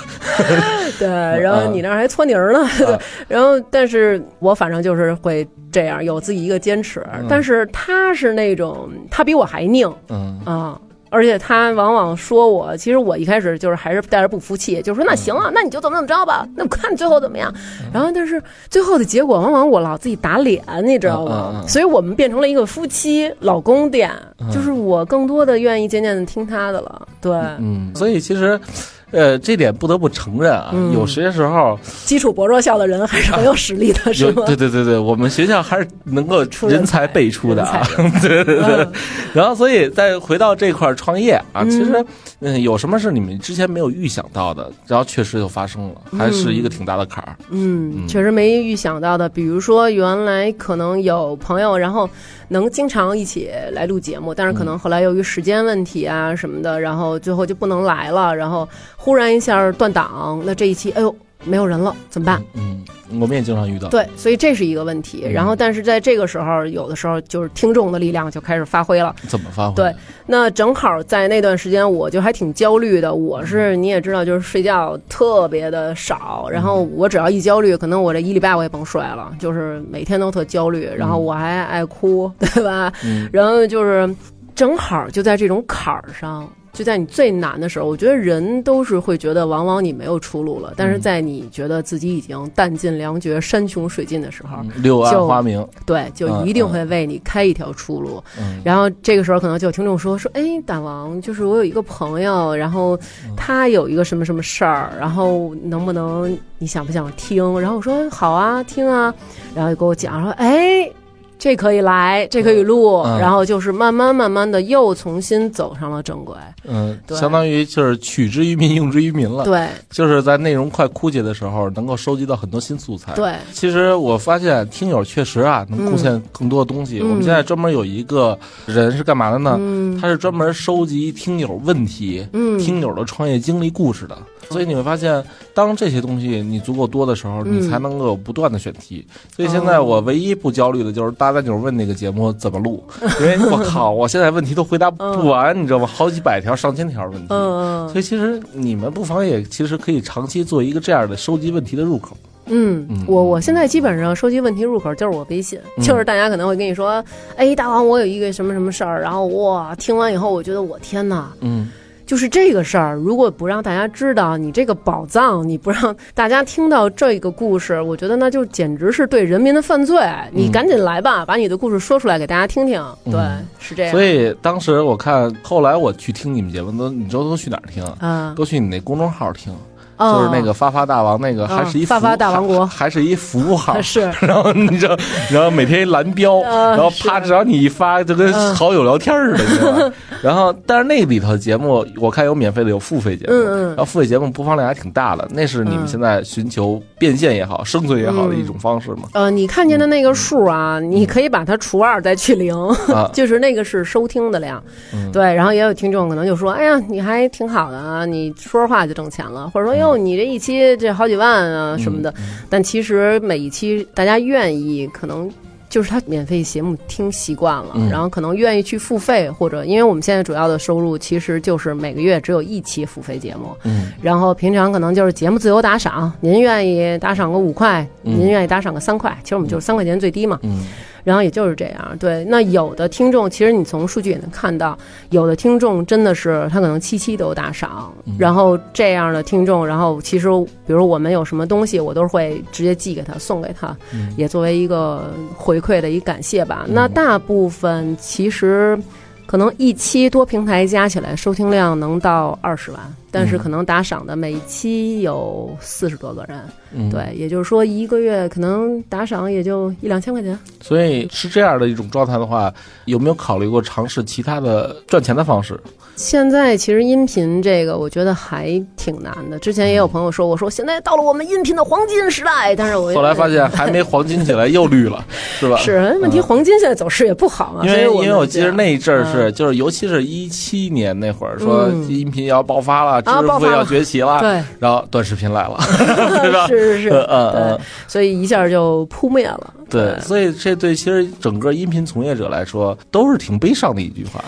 对，然后你那儿还搓泥儿呢，啊 然后但是我反正就是会这样，有自己一个坚持。但是他是那种，他比我还拧嗯啊。而且他往往说我，其实我一开始就是还是带着不服气，就说那行啊，那你就怎么怎么着吧，那我看你最后怎么样。然后但是最后的结果，往往我老自己打脸，你知道吗？嗯所以我们变成了一个夫妻老公店，就是我更多的愿意渐渐的听他的了。对，嗯，所以其实，呃，这点不得不承认啊，嗯有些时候基础薄弱校的人还是很有实力的，是有吗？对对对对，我们学校还是能够出人人才才辈出的啊，对对对嗯。然后，所以再回到这块儿创业啊，嗯其实嗯，有什么是你们之前没有预想到的，然后确实就发生了，还是一个挺大的坎儿。嗯，确实没预想到的，比如说原来可能有朋友，然后能经常一起来录节目，但是可能后来由于时间问题啊什么的，然后最后就不能来了，然后忽然一下断档，那这一期哎呦没有人了，怎么办？嗯，我们也经常遇到。对，所以这是一个问题。然后，但是在这个时候，有的时候就是听众的力量就开始发挥了。怎么发挥？对，那正好在那段时间，我就还挺焦虑的。我是你也知道，就是睡觉特别的少，然后我只要一焦虑，可能我这一礼拜我也甭睡了，就是每天都特焦虑，然后我还爱哭，对吧？嗯然后就是正好就在这种坎儿上。就在你最难的时候，我觉得人都是会觉得，往往你没有出路了。但是在你觉得自己已经弹尽粮绝、山穷水尽的时候，嗯柳暗就花明。对，就嗯一定会为你开一条出路。嗯然后这个时候可能就有听众说说，哎，大王，就是我有一个朋友，然后嗯他有一个什么什么事儿，然后能不能你想不想听？然后我说好啊，听啊，然后就给我讲说，哎。这可以来，这可以录，嗯然后就是慢慢慢慢的又重新走上了正轨。嗯，对相当于就是取之于民，用之于民了。对就是在内容快枯竭的时候，能够收集到很多新素材。，对，其实我发现听友确实啊，能贡献更多的东西。嗯我们现在专门有一个人是干嘛的呢？嗯他是专门收集听友问题、嗯，听友的创业经历故事的。所以你会发现，当这些东西你足够多的时候，嗯你才能够有不断的选题。所以现在我唯一不焦虑的就是大家就是问那个节目怎么录，因为我靠，我现在问题都回答不完，你知道吗？好几百条、上千条问题。嗯所以其实你们不妨也其实可以长期做一个这样的收集问题的入口。嗯嗯，我我现在基本上收集问题入口就是我微信，嗯就是大家可能会跟你说，哎，大王，我有一个什么什么事儿，然后哇，听完以后，我觉得我天哪，嗯就是这个事儿，如果不让大家知道你这个宝藏，你不让大家听到这个故事，我觉得那就简直是对人民的犯罪。你赶紧来吧，把你的故事说出来给大家听听。嗯对，是这样。所以当时我看，后来我去听你们节目，都你知道都去哪儿听？啊，都去你那公众号听，哦就是那个发发大王那个，还是一服发发大王国还还是一服务号。是 然后你知道，然后每天一蓝标，呃然后啪，只要你一发，就跟嗯好友聊天似的，你知道吧？然后，但是那里头节目，我看有免费的，有付费节目，嗯嗯然后付费节目播放量还挺大的，那是你们嗯现在寻求变现也好、生存也好的一种方式嘛？呃，你看见的那个数啊，你可以把它除二再去零，啊，就是那个是收听的量。嗯对，然后也有听众可能就说：“哎呀，你还挺好的啊，你说说话就挣钱了。”或者说：“哟，你这一期这好几万啊什么的。嗯但其实每一期大家愿意可能。就是他免费节目听习惯了，嗯然后可能愿意去付费，或者因为我们现在主要的收入其实就是每个月只有一期付费节目，嗯然后平常可能就是节目自由打赏，您愿意打赏个五块，嗯您愿意打赏个三块，其实我们就是三块钱最低嘛。嗯然后也就是这样，对。那有的听众，其实你从数据也能看到，有的听众真的是他可能七期都有打赏，嗯然后这样的听众，然后其实比如我们有什么东西，我都是会直接寄给他，送给他，嗯也作为一个回馈的一个感谢吧。嗯那大部分其实。可能一期多平台加起来收听量能到二十万，但是嗯可能打赏的每期有四十多个人，嗯，对，也就是说一个月可能打赏也就一两千块钱。所以是这样的一种状态的话，有没有考虑过尝试其他的赚钱的方式？现在其实音频这个，我觉得还挺难的。之前也有朋友说，我说现在到了我们音频的黄金时代，但是我后来发现还没黄金起来又绿了，是吧？是问题，嗯黄金现在走势也不好啊。因为因为我记得那一阵儿嗯是，就是尤其是一七年那会儿，说嗯音频要爆发了，知识爆发了付费要崛起了，对，然后短视频来了，对吧？是是是，嗯所以一下就扑灭了。对，所以这对其实整个音频从业者来说都是挺悲伤的一句话。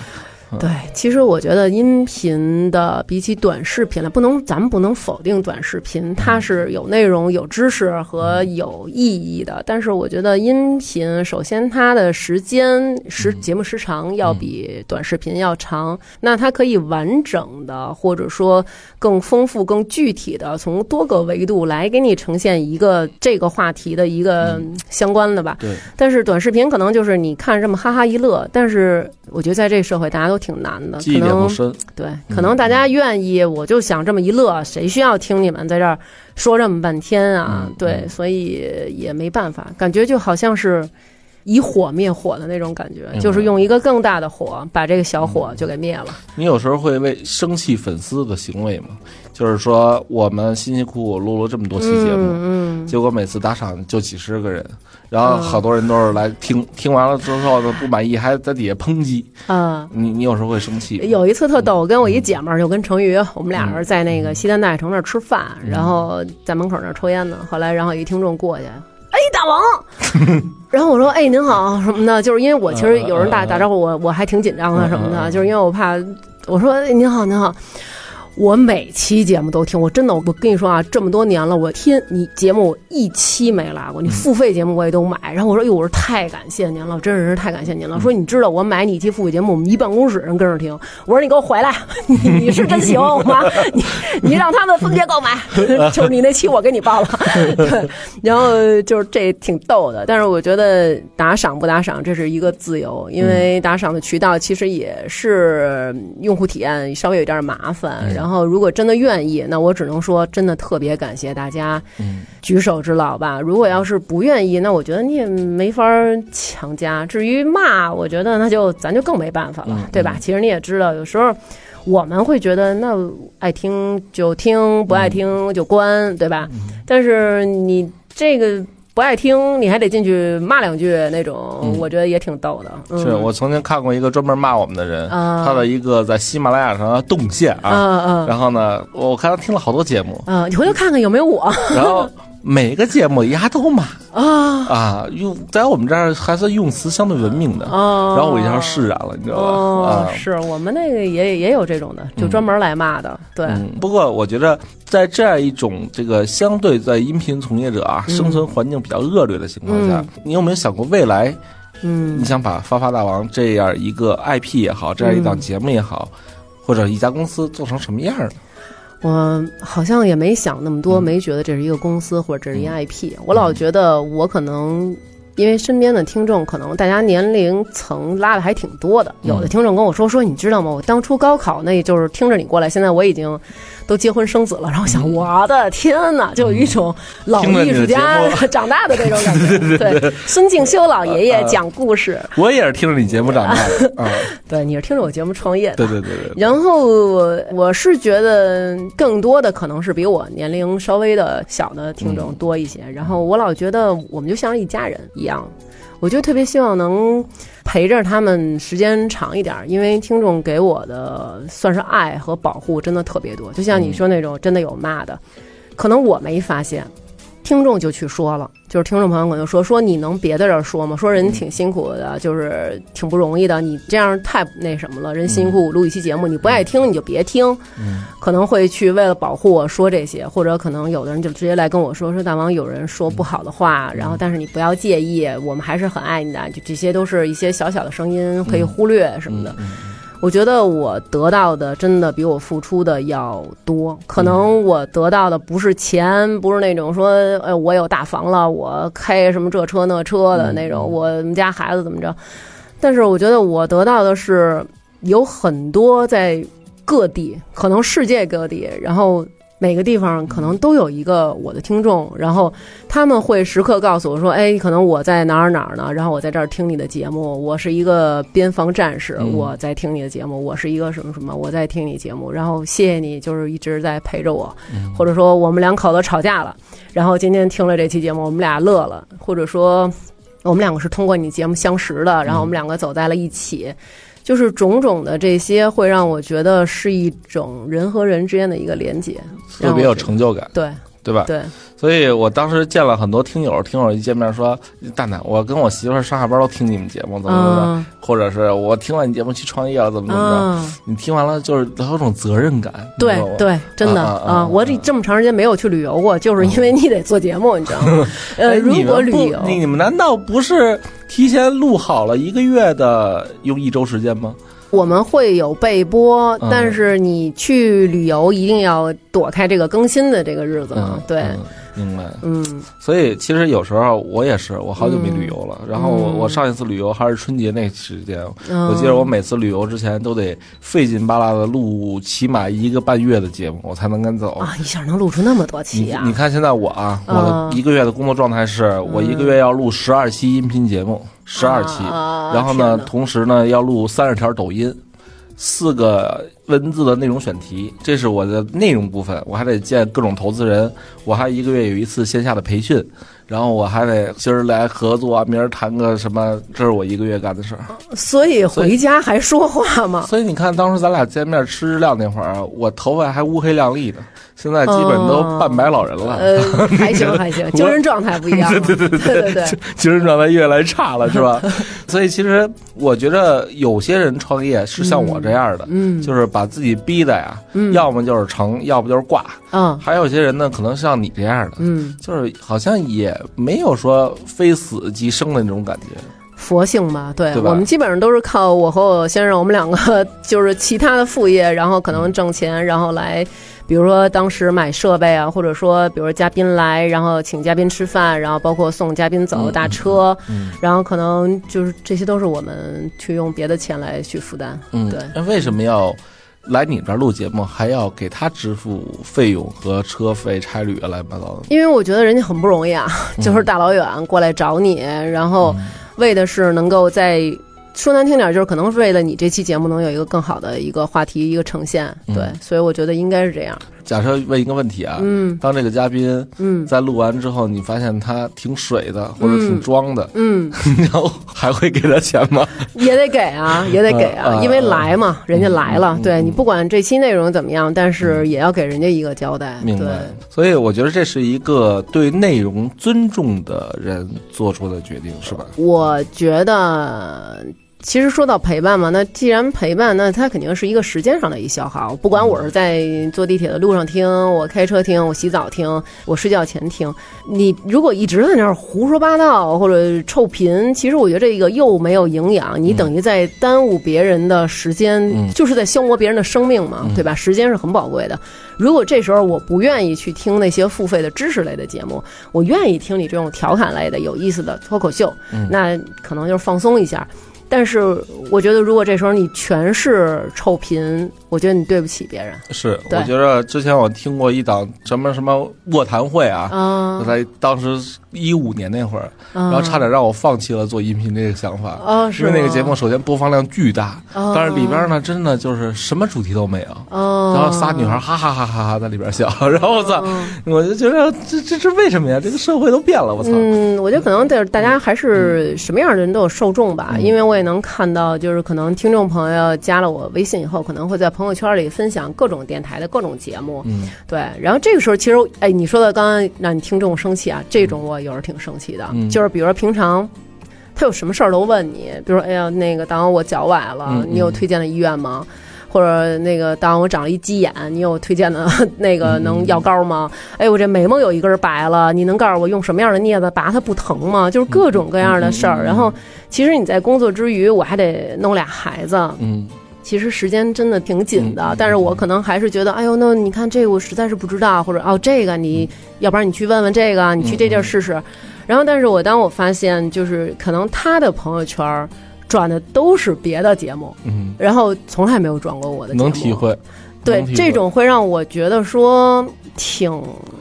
对，其实我觉得音频的比起短视频来，不能咱们不能否定短视频，它是有内容、有知识和有意义的。但是我觉得音频，首先它的时间时节目时长要比短视频要长，那它可以完整的或者说更丰富、更具体的从多个维度来给你呈现一个这个话题的一个相关的吧。对，但是短视频可能就是你看这么哈哈一乐，但是我觉得在这个社会大家都挺难的，记忆不深。对，可能大家愿意，我就想这么一乐，谁需要听你们在这儿说这么半天啊？嗯对，嗯所以也没办法，感觉就好像是。以火灭火的那种感觉，白就是用一个更大的火把这个小火就给灭了。你有时候会为生气粉丝的行为吗？就是说，我们辛辛苦苦录了这么多期节目，嗯嗯，结果每次打赏就几十个人，然后好多人都是来听，听完了之后呢不满意，还在底下抨击。啊、你你有时候会生气？有一次特逗，我跟我一姐们儿，就跟成宇，我们俩人在那个西单大悦城那儿吃饭，然后在门口那儿抽烟呢。后来，然后一听众过去，哎，大王，然后我说，哎，您好什么的，就是因为我其实有人打打招呼，我我还挺紧张的什么的，就是因为我怕，我说，哎，您好，您好。我每期节目都听，我真的，我跟你说啊，这么多年了，我听你节目一期没落过，你付费节目我也都买。然后我说，哎呦，我说太感谢您了，真是太感谢您了。说你知道我买你一期付费节目，我们一办公室人跟着听。我说你给我回来，你你是真喜欢我吗？你你让他们分别购买，就是你那期我给你报了。对，然后就是这挺逗的，但是我觉得打赏不打赏这是一个自由，因为打赏的渠道其实也是用户体验稍微有点麻烦。然后如果真的愿意，那我只能说真的特别感谢大家嗯举手之劳吧。如果要是不愿意，那我觉得你也没法儿强加。至于骂，我觉得那就咱就更没办法了，嗯对吧？其实你也知道，有时候。我们会觉得，那爱听就听，不爱听就关，对吧？但是你这个不爱听，你还得进去骂两句那种，嗯。我觉得也挺逗的。嗯、是我曾经看过一个专门骂我们的人，啊他的一个在喜马拉雅上的动线啊，嗯嗯。然后呢，我看他听了好多节目，嗯，你回头看看有没有我。然后每个节目丫都骂啊。啊，用在我们这儿还算用词相对文明的，啊，然后我一下释然了，你知道吧？哦啊，，是我们那个也也有这种的，就专门来骂的，对，嗯，不过我觉得在这样一种这个相对在音频从业者啊、嗯。生存环境比较恶劣的情况下，你有没有想过未来嗯。你想把发发大王这样一个 IP 也好，这样一档节目也好，或者一家公司做成什么样呢？我好像也没想那么多，嗯。没觉得这是一个公司或者这是一 IP，我老觉得我可能。因为身边的听众可能大家年龄层拉的还挺多的，有的嗯听众跟我说说，你知道吗？我当初高考那就是听着你过来，现在我已经都结婚生子了。然后我想，我的天哪，就有一种老艺术家长大的这种感觉。对，孙敬修老爷爷讲故事，我也是听着你节目长大的 啊，对，你是听着我节目创业的。对对对对，然后我是觉得更多的可能是比我年龄稍微的小的听众多一些。然后我老觉得我们就像是一家人一样，我就特别希望能陪着他们时间长一点，因为听众给我的算是爱和保护真的特别多。就像你说那种真的有骂的，可能我没发现。听众就去说了，就是听众朋友可能说说你能别在这儿说吗？说人挺辛苦的，就是挺不容易的，你这样太那什么了。人辛苦录一期节目，你不爱听你就别听。嗯可能会去为了保护我说这些，或者可能有的人就直接来跟我说说大王有人说不好的话，然后但是你不要介意，我们还是很爱你的。就这些都是一些小小的声音，可以忽略什么的。嗯我觉得我得到的真的比我付出的要多，可能我得到的不是钱，不是那种说，哎，我有大房了，我开什么这车那车的那种，我们家孩子怎么着，但是我觉得我得到的是有很多在各地，可能世界各地，然后。每个地方可能都有一个我的听众，然后他们会时刻告诉我说：“哎，可能我在哪儿哪儿呢？然后我在这儿听你的节目，我是一个边防战士，嗯我在听你的节目，我是一个什么什么，我在听你节目，然后谢谢你，就是一直在陪着我，嗯或者说我们两口子吵架了，然后今天听了这期节目，我们俩乐了，或者说我们两个是通过你节目相识的，然后我们两个走在了一起。就是种种的这些，会让我觉得是一种人和人之间的一个连接，特别有成就感，对对吧？对，所以我当时见了很多听友，听友一见面说：“蛋蛋，我跟我媳妇儿上下班都听你们节目，怎么怎么着，嗯或者是我听完你节目去创业了，怎么怎么着。嗯，你听完了就是有种责任感，你对对，真的啊！我这这么长时间没有去旅游过，就是因为你得做节目，你知道吗？呃，哎如果旅游，你们难道不是提前录好了一个月的，用一周时间吗？我们会有备播嗯，但是你去旅游一定要躲开这个更新的这个日子嘛嗯，。对，嗯明白。嗯所以其实有时候我也是，我好久没旅游了。然后我嗯我上一次旅游还是春节那时间，嗯，我记得我每次旅游之前都得费劲巴拉的录起码一个半月的节目，我才能敢走。啊，一下能录出那么多期啊你！看现在我啊，我一个月的工作状态是我一个月要录十二期音频节目，十二期，啊然后呢，同时呢要录三十条抖音，四个文字的内容选题，这是我的内容部分。我还得见各种投资人，我还一个月有一次线下的培训，然后我还得今儿来合作啊，明儿谈个什么，这是我一个月干的事儿。所以回家还说话吗？所以你看，当时咱俩见面吃日料那会儿，我头发还乌黑亮丽的，现在基本都半白老人了。呃，还行 还行，精神状态不一样了。对对对对对，精神状态越来越差了，是吧？所以其实我觉得有些人创业是像我这样的，嗯就是把自己逼的呀，嗯要么就是成，要不就是挂。嗯还有些人呢，可能像你这样的，嗯，就是好像也没有说非死即生的那种感觉。佛性嘛，对对我们基本上都是靠我和我先生，我们两个就是其他的副业，然后可能挣钱，然后来，比如说当时买设备啊，或者说比如说嘉宾来，然后请嘉宾吃饭，然后包括送嘉宾走嗯打车，嗯然后可能就是这些都是我们去用别的钱来去负担。嗯，对那为什么要来你这儿录节目，还要给他支付费用和车费、差旅啊，乱七八糟的。因为我觉得人家很不容易啊，就是大老远过来找你，然后为的是能够在说难听点，就是可能是为了你这期节目能有一个更好的一个话题、一个呈现。对，所以我觉得应该是这样。假设问一个问题啊，嗯当这个嘉宾嗯在录完之后，你发现他挺水的，或者挺装的，嗯，然后还会给他钱吗？也得给啊，也得给啊，啊因为来嘛，人家来了，嗯对你不管这期内容怎么样，但是也要给人家一个交代。对明白。所以我觉得这是一个对内容尊重的人做出的决定，是吧？我觉得，其实说到陪伴嘛，那既然陪伴，那它肯定是一个时间上的一消耗。不管我是在坐地铁的路上听，我开车听，我洗澡听，我睡觉前听，你如果一直在那儿胡说八道或者臭贫，其实我觉得这个又没有营养，你等于在耽误别人的时间，嗯就是在消磨别人的生命嘛，对吧？时间是很宝贵的。如果这时候我不愿意去听那些付费的知识类的节目，我愿意听你这种调侃类的、有意思的脱口秀，那可能就是放松一下。但是我觉得，如果这时候你全是臭贫，我觉得你对不起别人是，我觉得之前我听过一档什么什么卧谈会啊，啊就在当时一五年那会儿，然然后差点让我放弃了做音频这个想法。哦，是因为那个节目首先播放量巨大，哦但是里边呢真的就是什么主题都没有，哦，然后仨女孩哈哈哈哈哈在里边笑，然后我操，我就觉得这这是为什么呀？这个社会都变了，我操！嗯，我觉得可能就是大家还是什么样的人都有受众吧，嗯因为我也能看到，就是可能听众朋友加了我微信以后，可能会在朋友圈里分享各种电台的各种节目，嗯，对。然后这个时候，其实哎，你说的刚刚让你听众生气啊，这种我有时候挺生气的，嗯就是比如说平常。他有什么事儿都问你，比如说，哎呀，那个，当我脚崴了，嗯你有推荐的医院吗？或者那个，当我长了一鸡眼，你有推荐的 那个嗯能药膏吗？哎，我这眉毛有一根白了，你能告诉我用什么样的镊子拔它不疼吗？就是各种各样的事儿。然后，其实你在工作之余，我还得弄俩孩子，嗯其实时间真的挺紧的。但是我可能还是觉得，哎呦，那你看这个我实在是不知道，或者哦，这个你要不然你去问问这个，你去这地儿试试。然后，但是我当我发现，就是可能他的朋友圈儿转的都是别的节目，嗯，然后从来没有转过我的节目，能体会。对这种会让我觉得说挺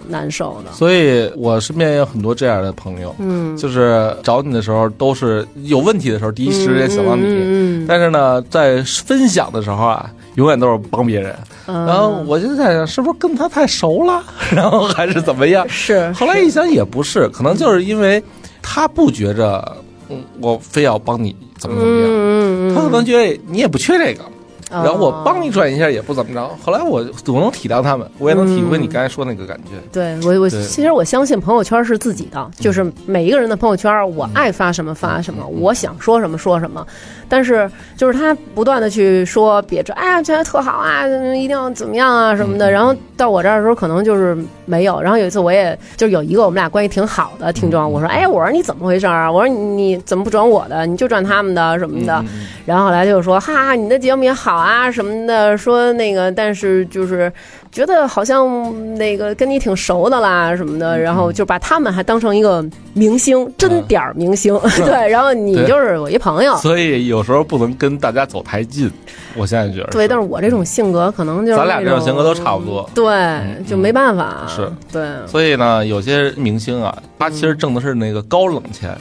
难受的。所以我身边也有很多这样的朋友，嗯，就是找你的时候都是有问题的时候，第一时间想到你。嗯嗯但是呢，在分享的时候啊，永远都是帮别人。嗯，然后我就在想，是不是跟他太熟了，然后还是怎么样？是后来一想也不是，可能就是因为他不觉着，嗯，我非要帮你怎么怎么样，嗯他可能觉得你也不缺这个，然然后我帮你转一下也不怎么着。后来我我能体谅他们，我也能体会你刚才说那个感觉。对我，我其实我相信朋友圈是自己的，就是每一个人的朋友圈，我爱发什么发什么，我想说什么说什么。但是就是他不断的去说别这，哎呀，这特好啊，一定要怎么样啊什么的。然后到我这儿的时候，可能就是没有。然后有一次，我也就是有一个我们俩关系挺好的听众，我说，哎，我说你怎么回事啊？我说你你怎么不转我的？你就转他们的什么的。然后后来就说，哈哈，你的节目也好啊什么的，说那个，但是就是觉得好像那个跟你挺熟的啦什么的，然后就把他们还当成一个明星，真点儿明星，对，然后你就是我一朋友，所以有时候不能跟大家走太近，我现在觉得对，但是我这种性格可能就是咱俩这种性格都差不多。对，嗯就没办法，是，对，所以呢，有些明星啊，他其实挣的是那个高冷钱，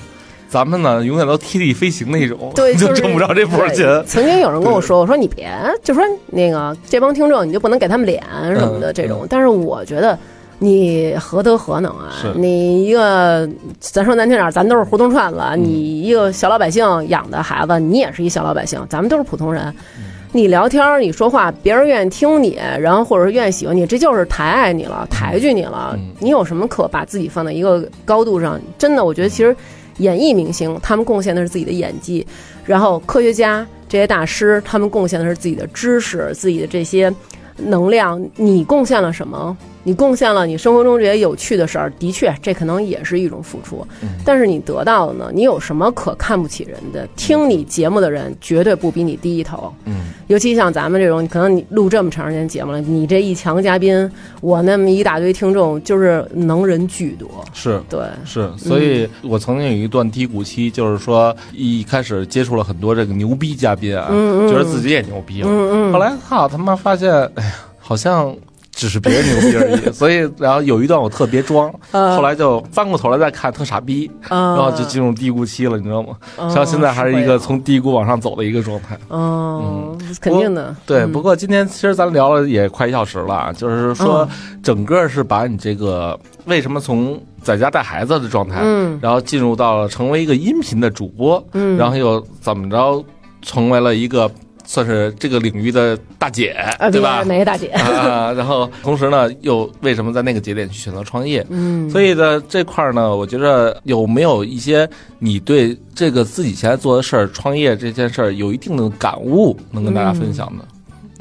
咱们呢永远都贴地飞行那种，对，就是挣不着这波对钱。曾经有人跟我说：“我说你别，就说那个这帮听众，你就不能给他们脸什么的嗯这种。但是我觉得。你何德何能啊？你一个，咱说难听点儿，咱都是胡同串子。嗯你一个小老百姓养的孩子，你也是一小老百姓，咱们都是普通人。嗯你聊天儿，你说话，别人愿意听你，然后或者是愿意喜欢你，这就是抬爱你了，抬举你了。嗯你有什么可把自己放在一个高度上？真的，我觉得其实演艺明星他们贡献的是自己的演技，然后科学家这些大师他们贡献的是自己的知识、自己的这些能量。你贡献了什么？你贡献了你生活中这些有趣的事儿，的确，这可能也是一种付出。嗯但是你得到的呢？你有什么可看不起人的？听你节目的人绝对不比你低一头。嗯，尤其像咱们这种，可能你录这么长时间节目了，你这一强嘉宾，我那么一大堆听众，就是能人巨多。是。对，是，所以我曾经有一段低谷期，就是说一开始接触了很多这个牛逼嘉宾啊，嗯嗯觉得自己也牛逼了，嗯嗯后来操他妈发现，哎呀，好像只是别人牛逼而已。所以，然后有一段我特别装，呃后来就翻过头来再看，特傻逼，然然后就进入低谷期了，你知道吗？嗯像现在还是一个从低谷往上走的一个状态。嗯，肯定的。对，嗯不过今天其实咱聊了也快一小时了啊，就是说整个是把你这个为什么从在家带孩子的状态，嗯然后进入到了成为一个音频的主播，嗯，然后又怎么着成为了一个算是这个领域的大姐，啊，对吧别？哪个大姐？啊，然后同时呢，又为什么在那个节点去选择创业？嗯，所以呢，这块儿呢，我觉得有没有一些你对这个自己现在做的事儿、创业这件事儿有一定的感悟，能跟大家分享的？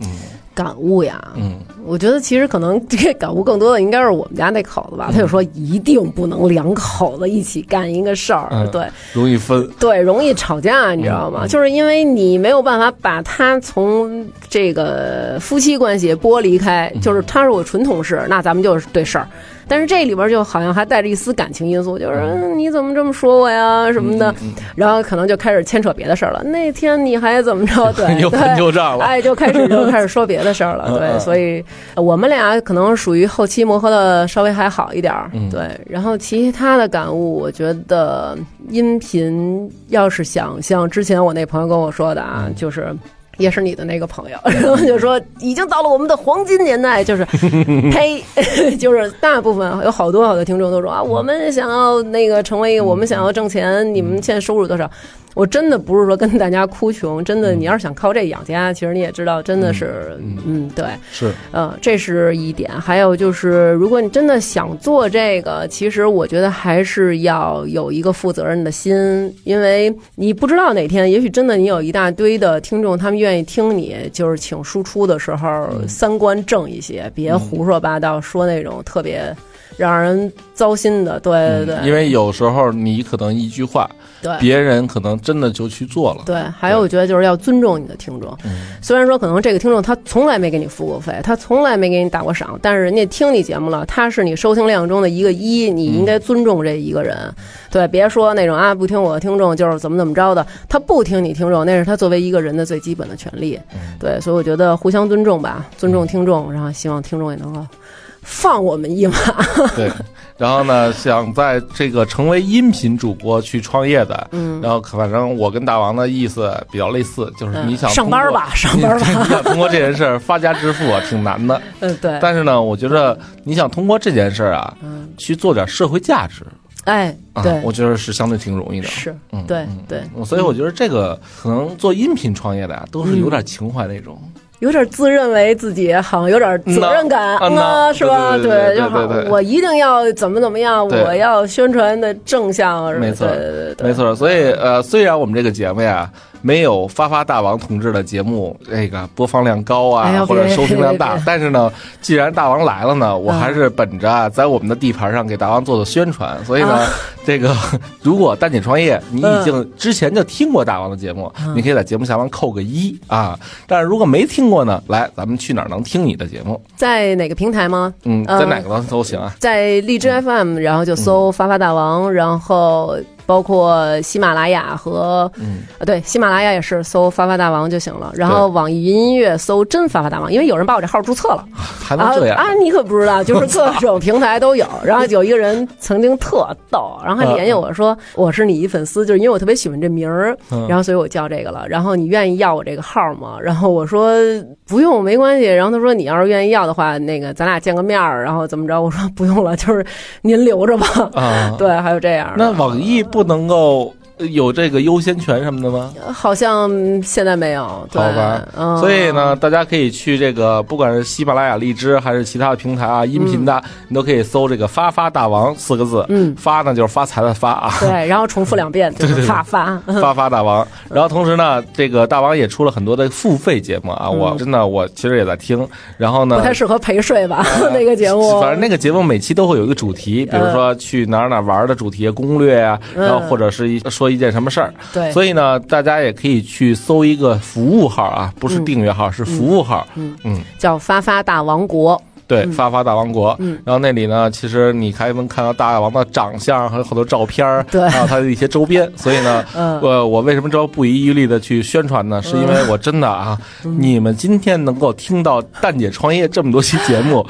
嗯感悟呀，嗯我觉得其实可能这个感悟更多的应该是我们家那口子吧，他就说一定不能两口子一起干一个事儿，嗯对容易分。对，容易吵架，你知道吗？嗯就是因为你没有办法把他从这个夫妻关系剥离开，嗯就是他是我纯同事，那咱们就是对事儿。但是这里边就好像还带着一丝感情因素，就是、嗯、你怎么这么说我呀什么的，嗯然后可能就开始牵扯别的事儿了。那天你还怎么着？对，又对翻旧账了。哎，就开始 就开始说别的事儿了，对，所以呃我们俩可能属于后期磨合的稍微还好一点儿，嗯对。然后其他的感悟，我觉得音频要是想像之前我那朋友跟我说的啊，嗯就是。也是你的那个朋友，然后就说已经到了我们的黄金年代，就是，呸，就是大部分有好多好多听众都说啊，我们想要那个成为一个，我们想要挣钱，你们现在收入多少？我真的不是说跟大家哭穷，真的，你要是想靠这养家，其实你也知道，真的是，嗯。嗯，对，是，嗯，这是一点。还有就是，如果你真的想做这个，其实我觉得还是要有一个负责任的心，因为你不知道哪天，也许真的你有一大堆的听众，他们愿意听你，就是请输出的时候三观正一些，别胡说八道，说那种特别让人糟心的。对对对，嗯因为有时候你可能一句话，对。别人可能真的就去做了。对，还有我觉得就是要尊重你的听众。嗯虽然说可能这个听众他从来没给你付过费，他从来没给你打过赏，但是人家听你节目了，他是你收听量中的一个一，你应该尊重这一个人。对，别说那种啊不听我的听众就是怎么怎么着的，他不听你听众，那是他作为一个人的最基本的权利。对，所以我觉得互相尊重吧，尊重听众，然后希望听众也能够放我们一马。对，然后呢，想在这个成为音频主播去创业的，嗯，然后反正我跟大王的意思比较类似，就是你想上班吧，上班吧。你想通过这件事儿发家致富啊，挺难的。嗯，对，但是呢，我觉得你想通过这件事儿啊，嗯，去做点社会价值哎，啊对，，我觉得是相对挺容易的。是，嗯，对嗯对，嗯所以我觉得这个可能做音频创业的呀，都是有点情怀那种。有点自认为自己好像有点责任感啊，是吧？对就好我一定要怎么怎么样，我要宣传的正向，是没错对对对对，没错，所以呃，虽然我们这个节目呀没有发发大王同志的节目这个播放量高啊，哎或者收听量大但是呢，既然大王来了呢，我嗯还是本着啊在我们的地盘上给大王做做宣传。所以呢啊，这个 如果蛋姐创业，你已嗯经之前就听过大王的节目，你可以在节目下方扣个一啊。但是如果没听过呢，来，咱们去哪儿能听你的节目？在哪个平台吗？嗯，呃在哪个都行啊。在荔枝 FM，然后就嗯搜“发发大王”，然后包括喜马拉雅和嗯，啊，对，喜马拉雅也是搜“发发大王”就行了。然后网易云音乐搜“真发发大王”，因为有人把我这号注册了。还能这样？啊啊！你可不知道，就是各种平台都有。然后有一个人曾经特逗，然后还联系我说我是你一粉丝，就是因为我特别喜欢这名儿，嗯然后所以我叫这个了。然后你愿意要我这个号吗？然后我说不用，没关系。然后他说你要是愿意要的话，那个咱俩见个面儿，然后怎么着？我说不用了，就是您留着吧。啊，对，还有这样。那网易不不能够有这个优先权什么的吗？好像现在没有，好吧，嗯、所以呢，大家可以去这个，不管是喜马拉雅、荔枝还是其他的平台啊，音频的，你都可以搜这个“发发大王”四个字。嗯，发呢就是发财的发啊。对，然后重复两遍，就是发发 发发大王。然后同时呢，这个大王也出了很多的付费节目啊，我真的我其实也在听。然后呢，不太适合陪睡吧？那个节目，反正那个节目每期都会有一个主题，比如说去哪儿哪儿玩的主题、攻略啊，然后或者是一说一件什么事儿。对，所以呢，大家也可以去搜一个服务号啊，不是订阅号，是服务号。嗯嗯，叫发发大王国。对，发发大王国。嗯，然后那里呢，其实你还能看到大王的长相，还有好多照片儿，对，还有他的一些周边。所以呢，嗯，我我为什么这么不遗余力的去宣传呢？是因为我真的啊，你们今天能够听到蛋姐创业这么多期节目。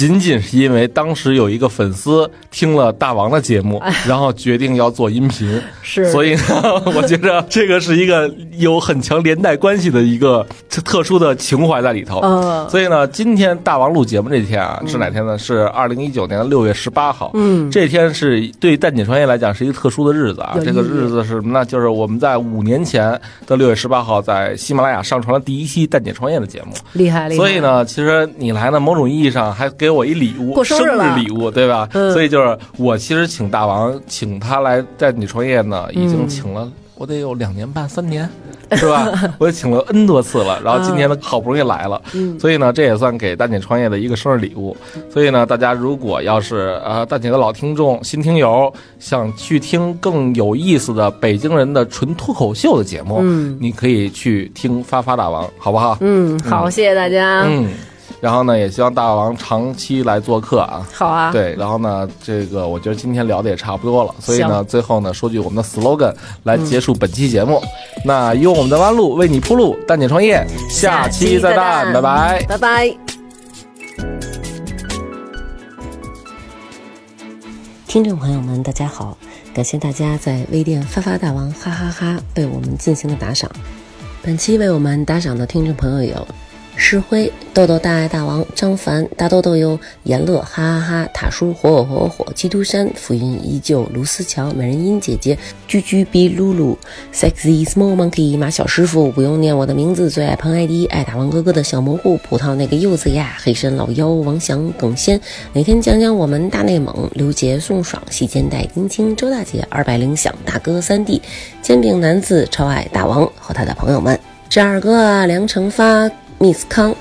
仅仅是因为当时有一个粉丝听了大王的节目，然后决定要做音频，是，所以呢，我觉着这个是一个有很强连带关系的一个 特殊的情怀在里头。嗯，所以呢，今天大王录节目这天啊，是哪天呢？是二零一九年的六月十八号。嗯，这天是对蛋姐创业来讲是一个特殊的日子啊。这个日子是什么呢？就是我们在五年前的六月十八号，在喜马拉雅上传了第一期蛋姐创业的节目。厉害厉害。所以呢，其实你来呢，某种意义上还给我一礼物，过生日礼物，对吧？嗯、所以就是我其实请大王，请他来带你创业呢，已经请了、嗯、我得有两年半三年，是吧？我也请了 N 多次了，然后今年呢好不容易来了，嗯、所以呢这也算给蛋姐创业的一个生日礼物。所以呢，大家如果要是呃蛋姐的老听众、新听友，想去听更有意思的北京人的纯脱口秀的节目，嗯，你可以去听发发大王，好不好？嗯，好，谢谢大家。嗯。然后呢，也希望大王长期来做客啊。好啊。对，然后呢，这个我觉得今天聊的也差不多了，所以呢，最后呢，说句我们的 slogan 来结束本期节目。嗯、那用我们的弯路为你铺路，蛋姐创业，下期再蛋，拜拜，拜拜。听众朋友们，大家好，感谢大家在微店发发大王哈哈哈为我们进行的打赏。本期为我们打赏的听众朋友有。石灰、豆豆大爱大王、张凡、大豆豆哟、严乐、哈哈哈、塔叔、火火火火、基督山、浮云依旧、卢思乔、美人音姐姐、居居比露露、sexy small monkey、马小师傅，不用念我的名字，最爱喷 ID，爱大王哥哥的小蘑菇、葡萄那个柚子呀、黑身老妖、王翔、耿先，每天讲讲我们大内蒙、刘杰、宋爽、细肩带、丁青、周大姐、二百铃响、大哥三弟、煎饼男子、超爱大王和他的朋友们，这二哥啊，梁成发。Miss 康，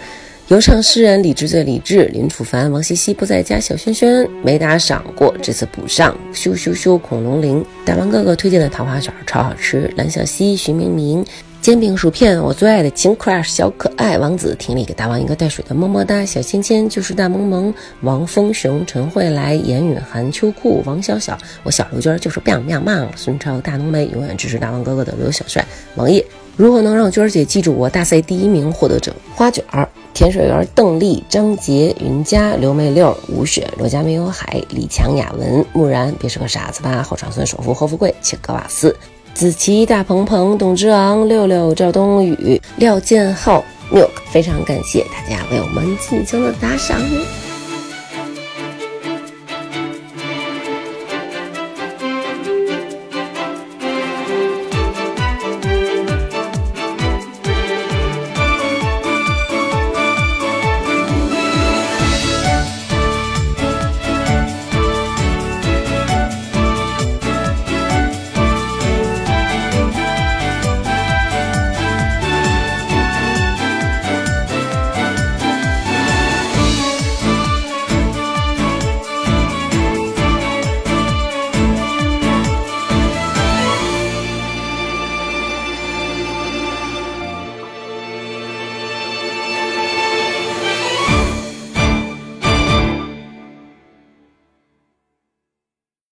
有场诗人李志最李智，林楚凡、王茜茜不在家，小轩轩没打赏过，这次补上。咻咻咻，恐龙铃，大王哥哥推荐的桃花卷超好吃。蓝小溪、徐明明，煎饼薯片，我最爱的秦 crush 小可爱王子，婷里给大王一个带水的么么哒。小芊芊就是大萌萌，王峰雄、陈慧来、严允涵、秋裤、王小小，我小刘娟就是 biang biang biang。孙超、大浓眉，永远支持大王哥哥的刘小帅，王爷。如何能让娟儿姐记住我？大赛第一名获得者：花卷儿、甜水园、邓丽、张杰、云佳、刘美六、吴雪、罗家没有海、李强、雅文、木然，别是个傻子吧？后长孙首富霍富贵、切格瓦斯、子琪、大鹏鹏、董之昂、六六、赵冬雨、廖建浩、milk，非常感谢大家为我们进行的打赏。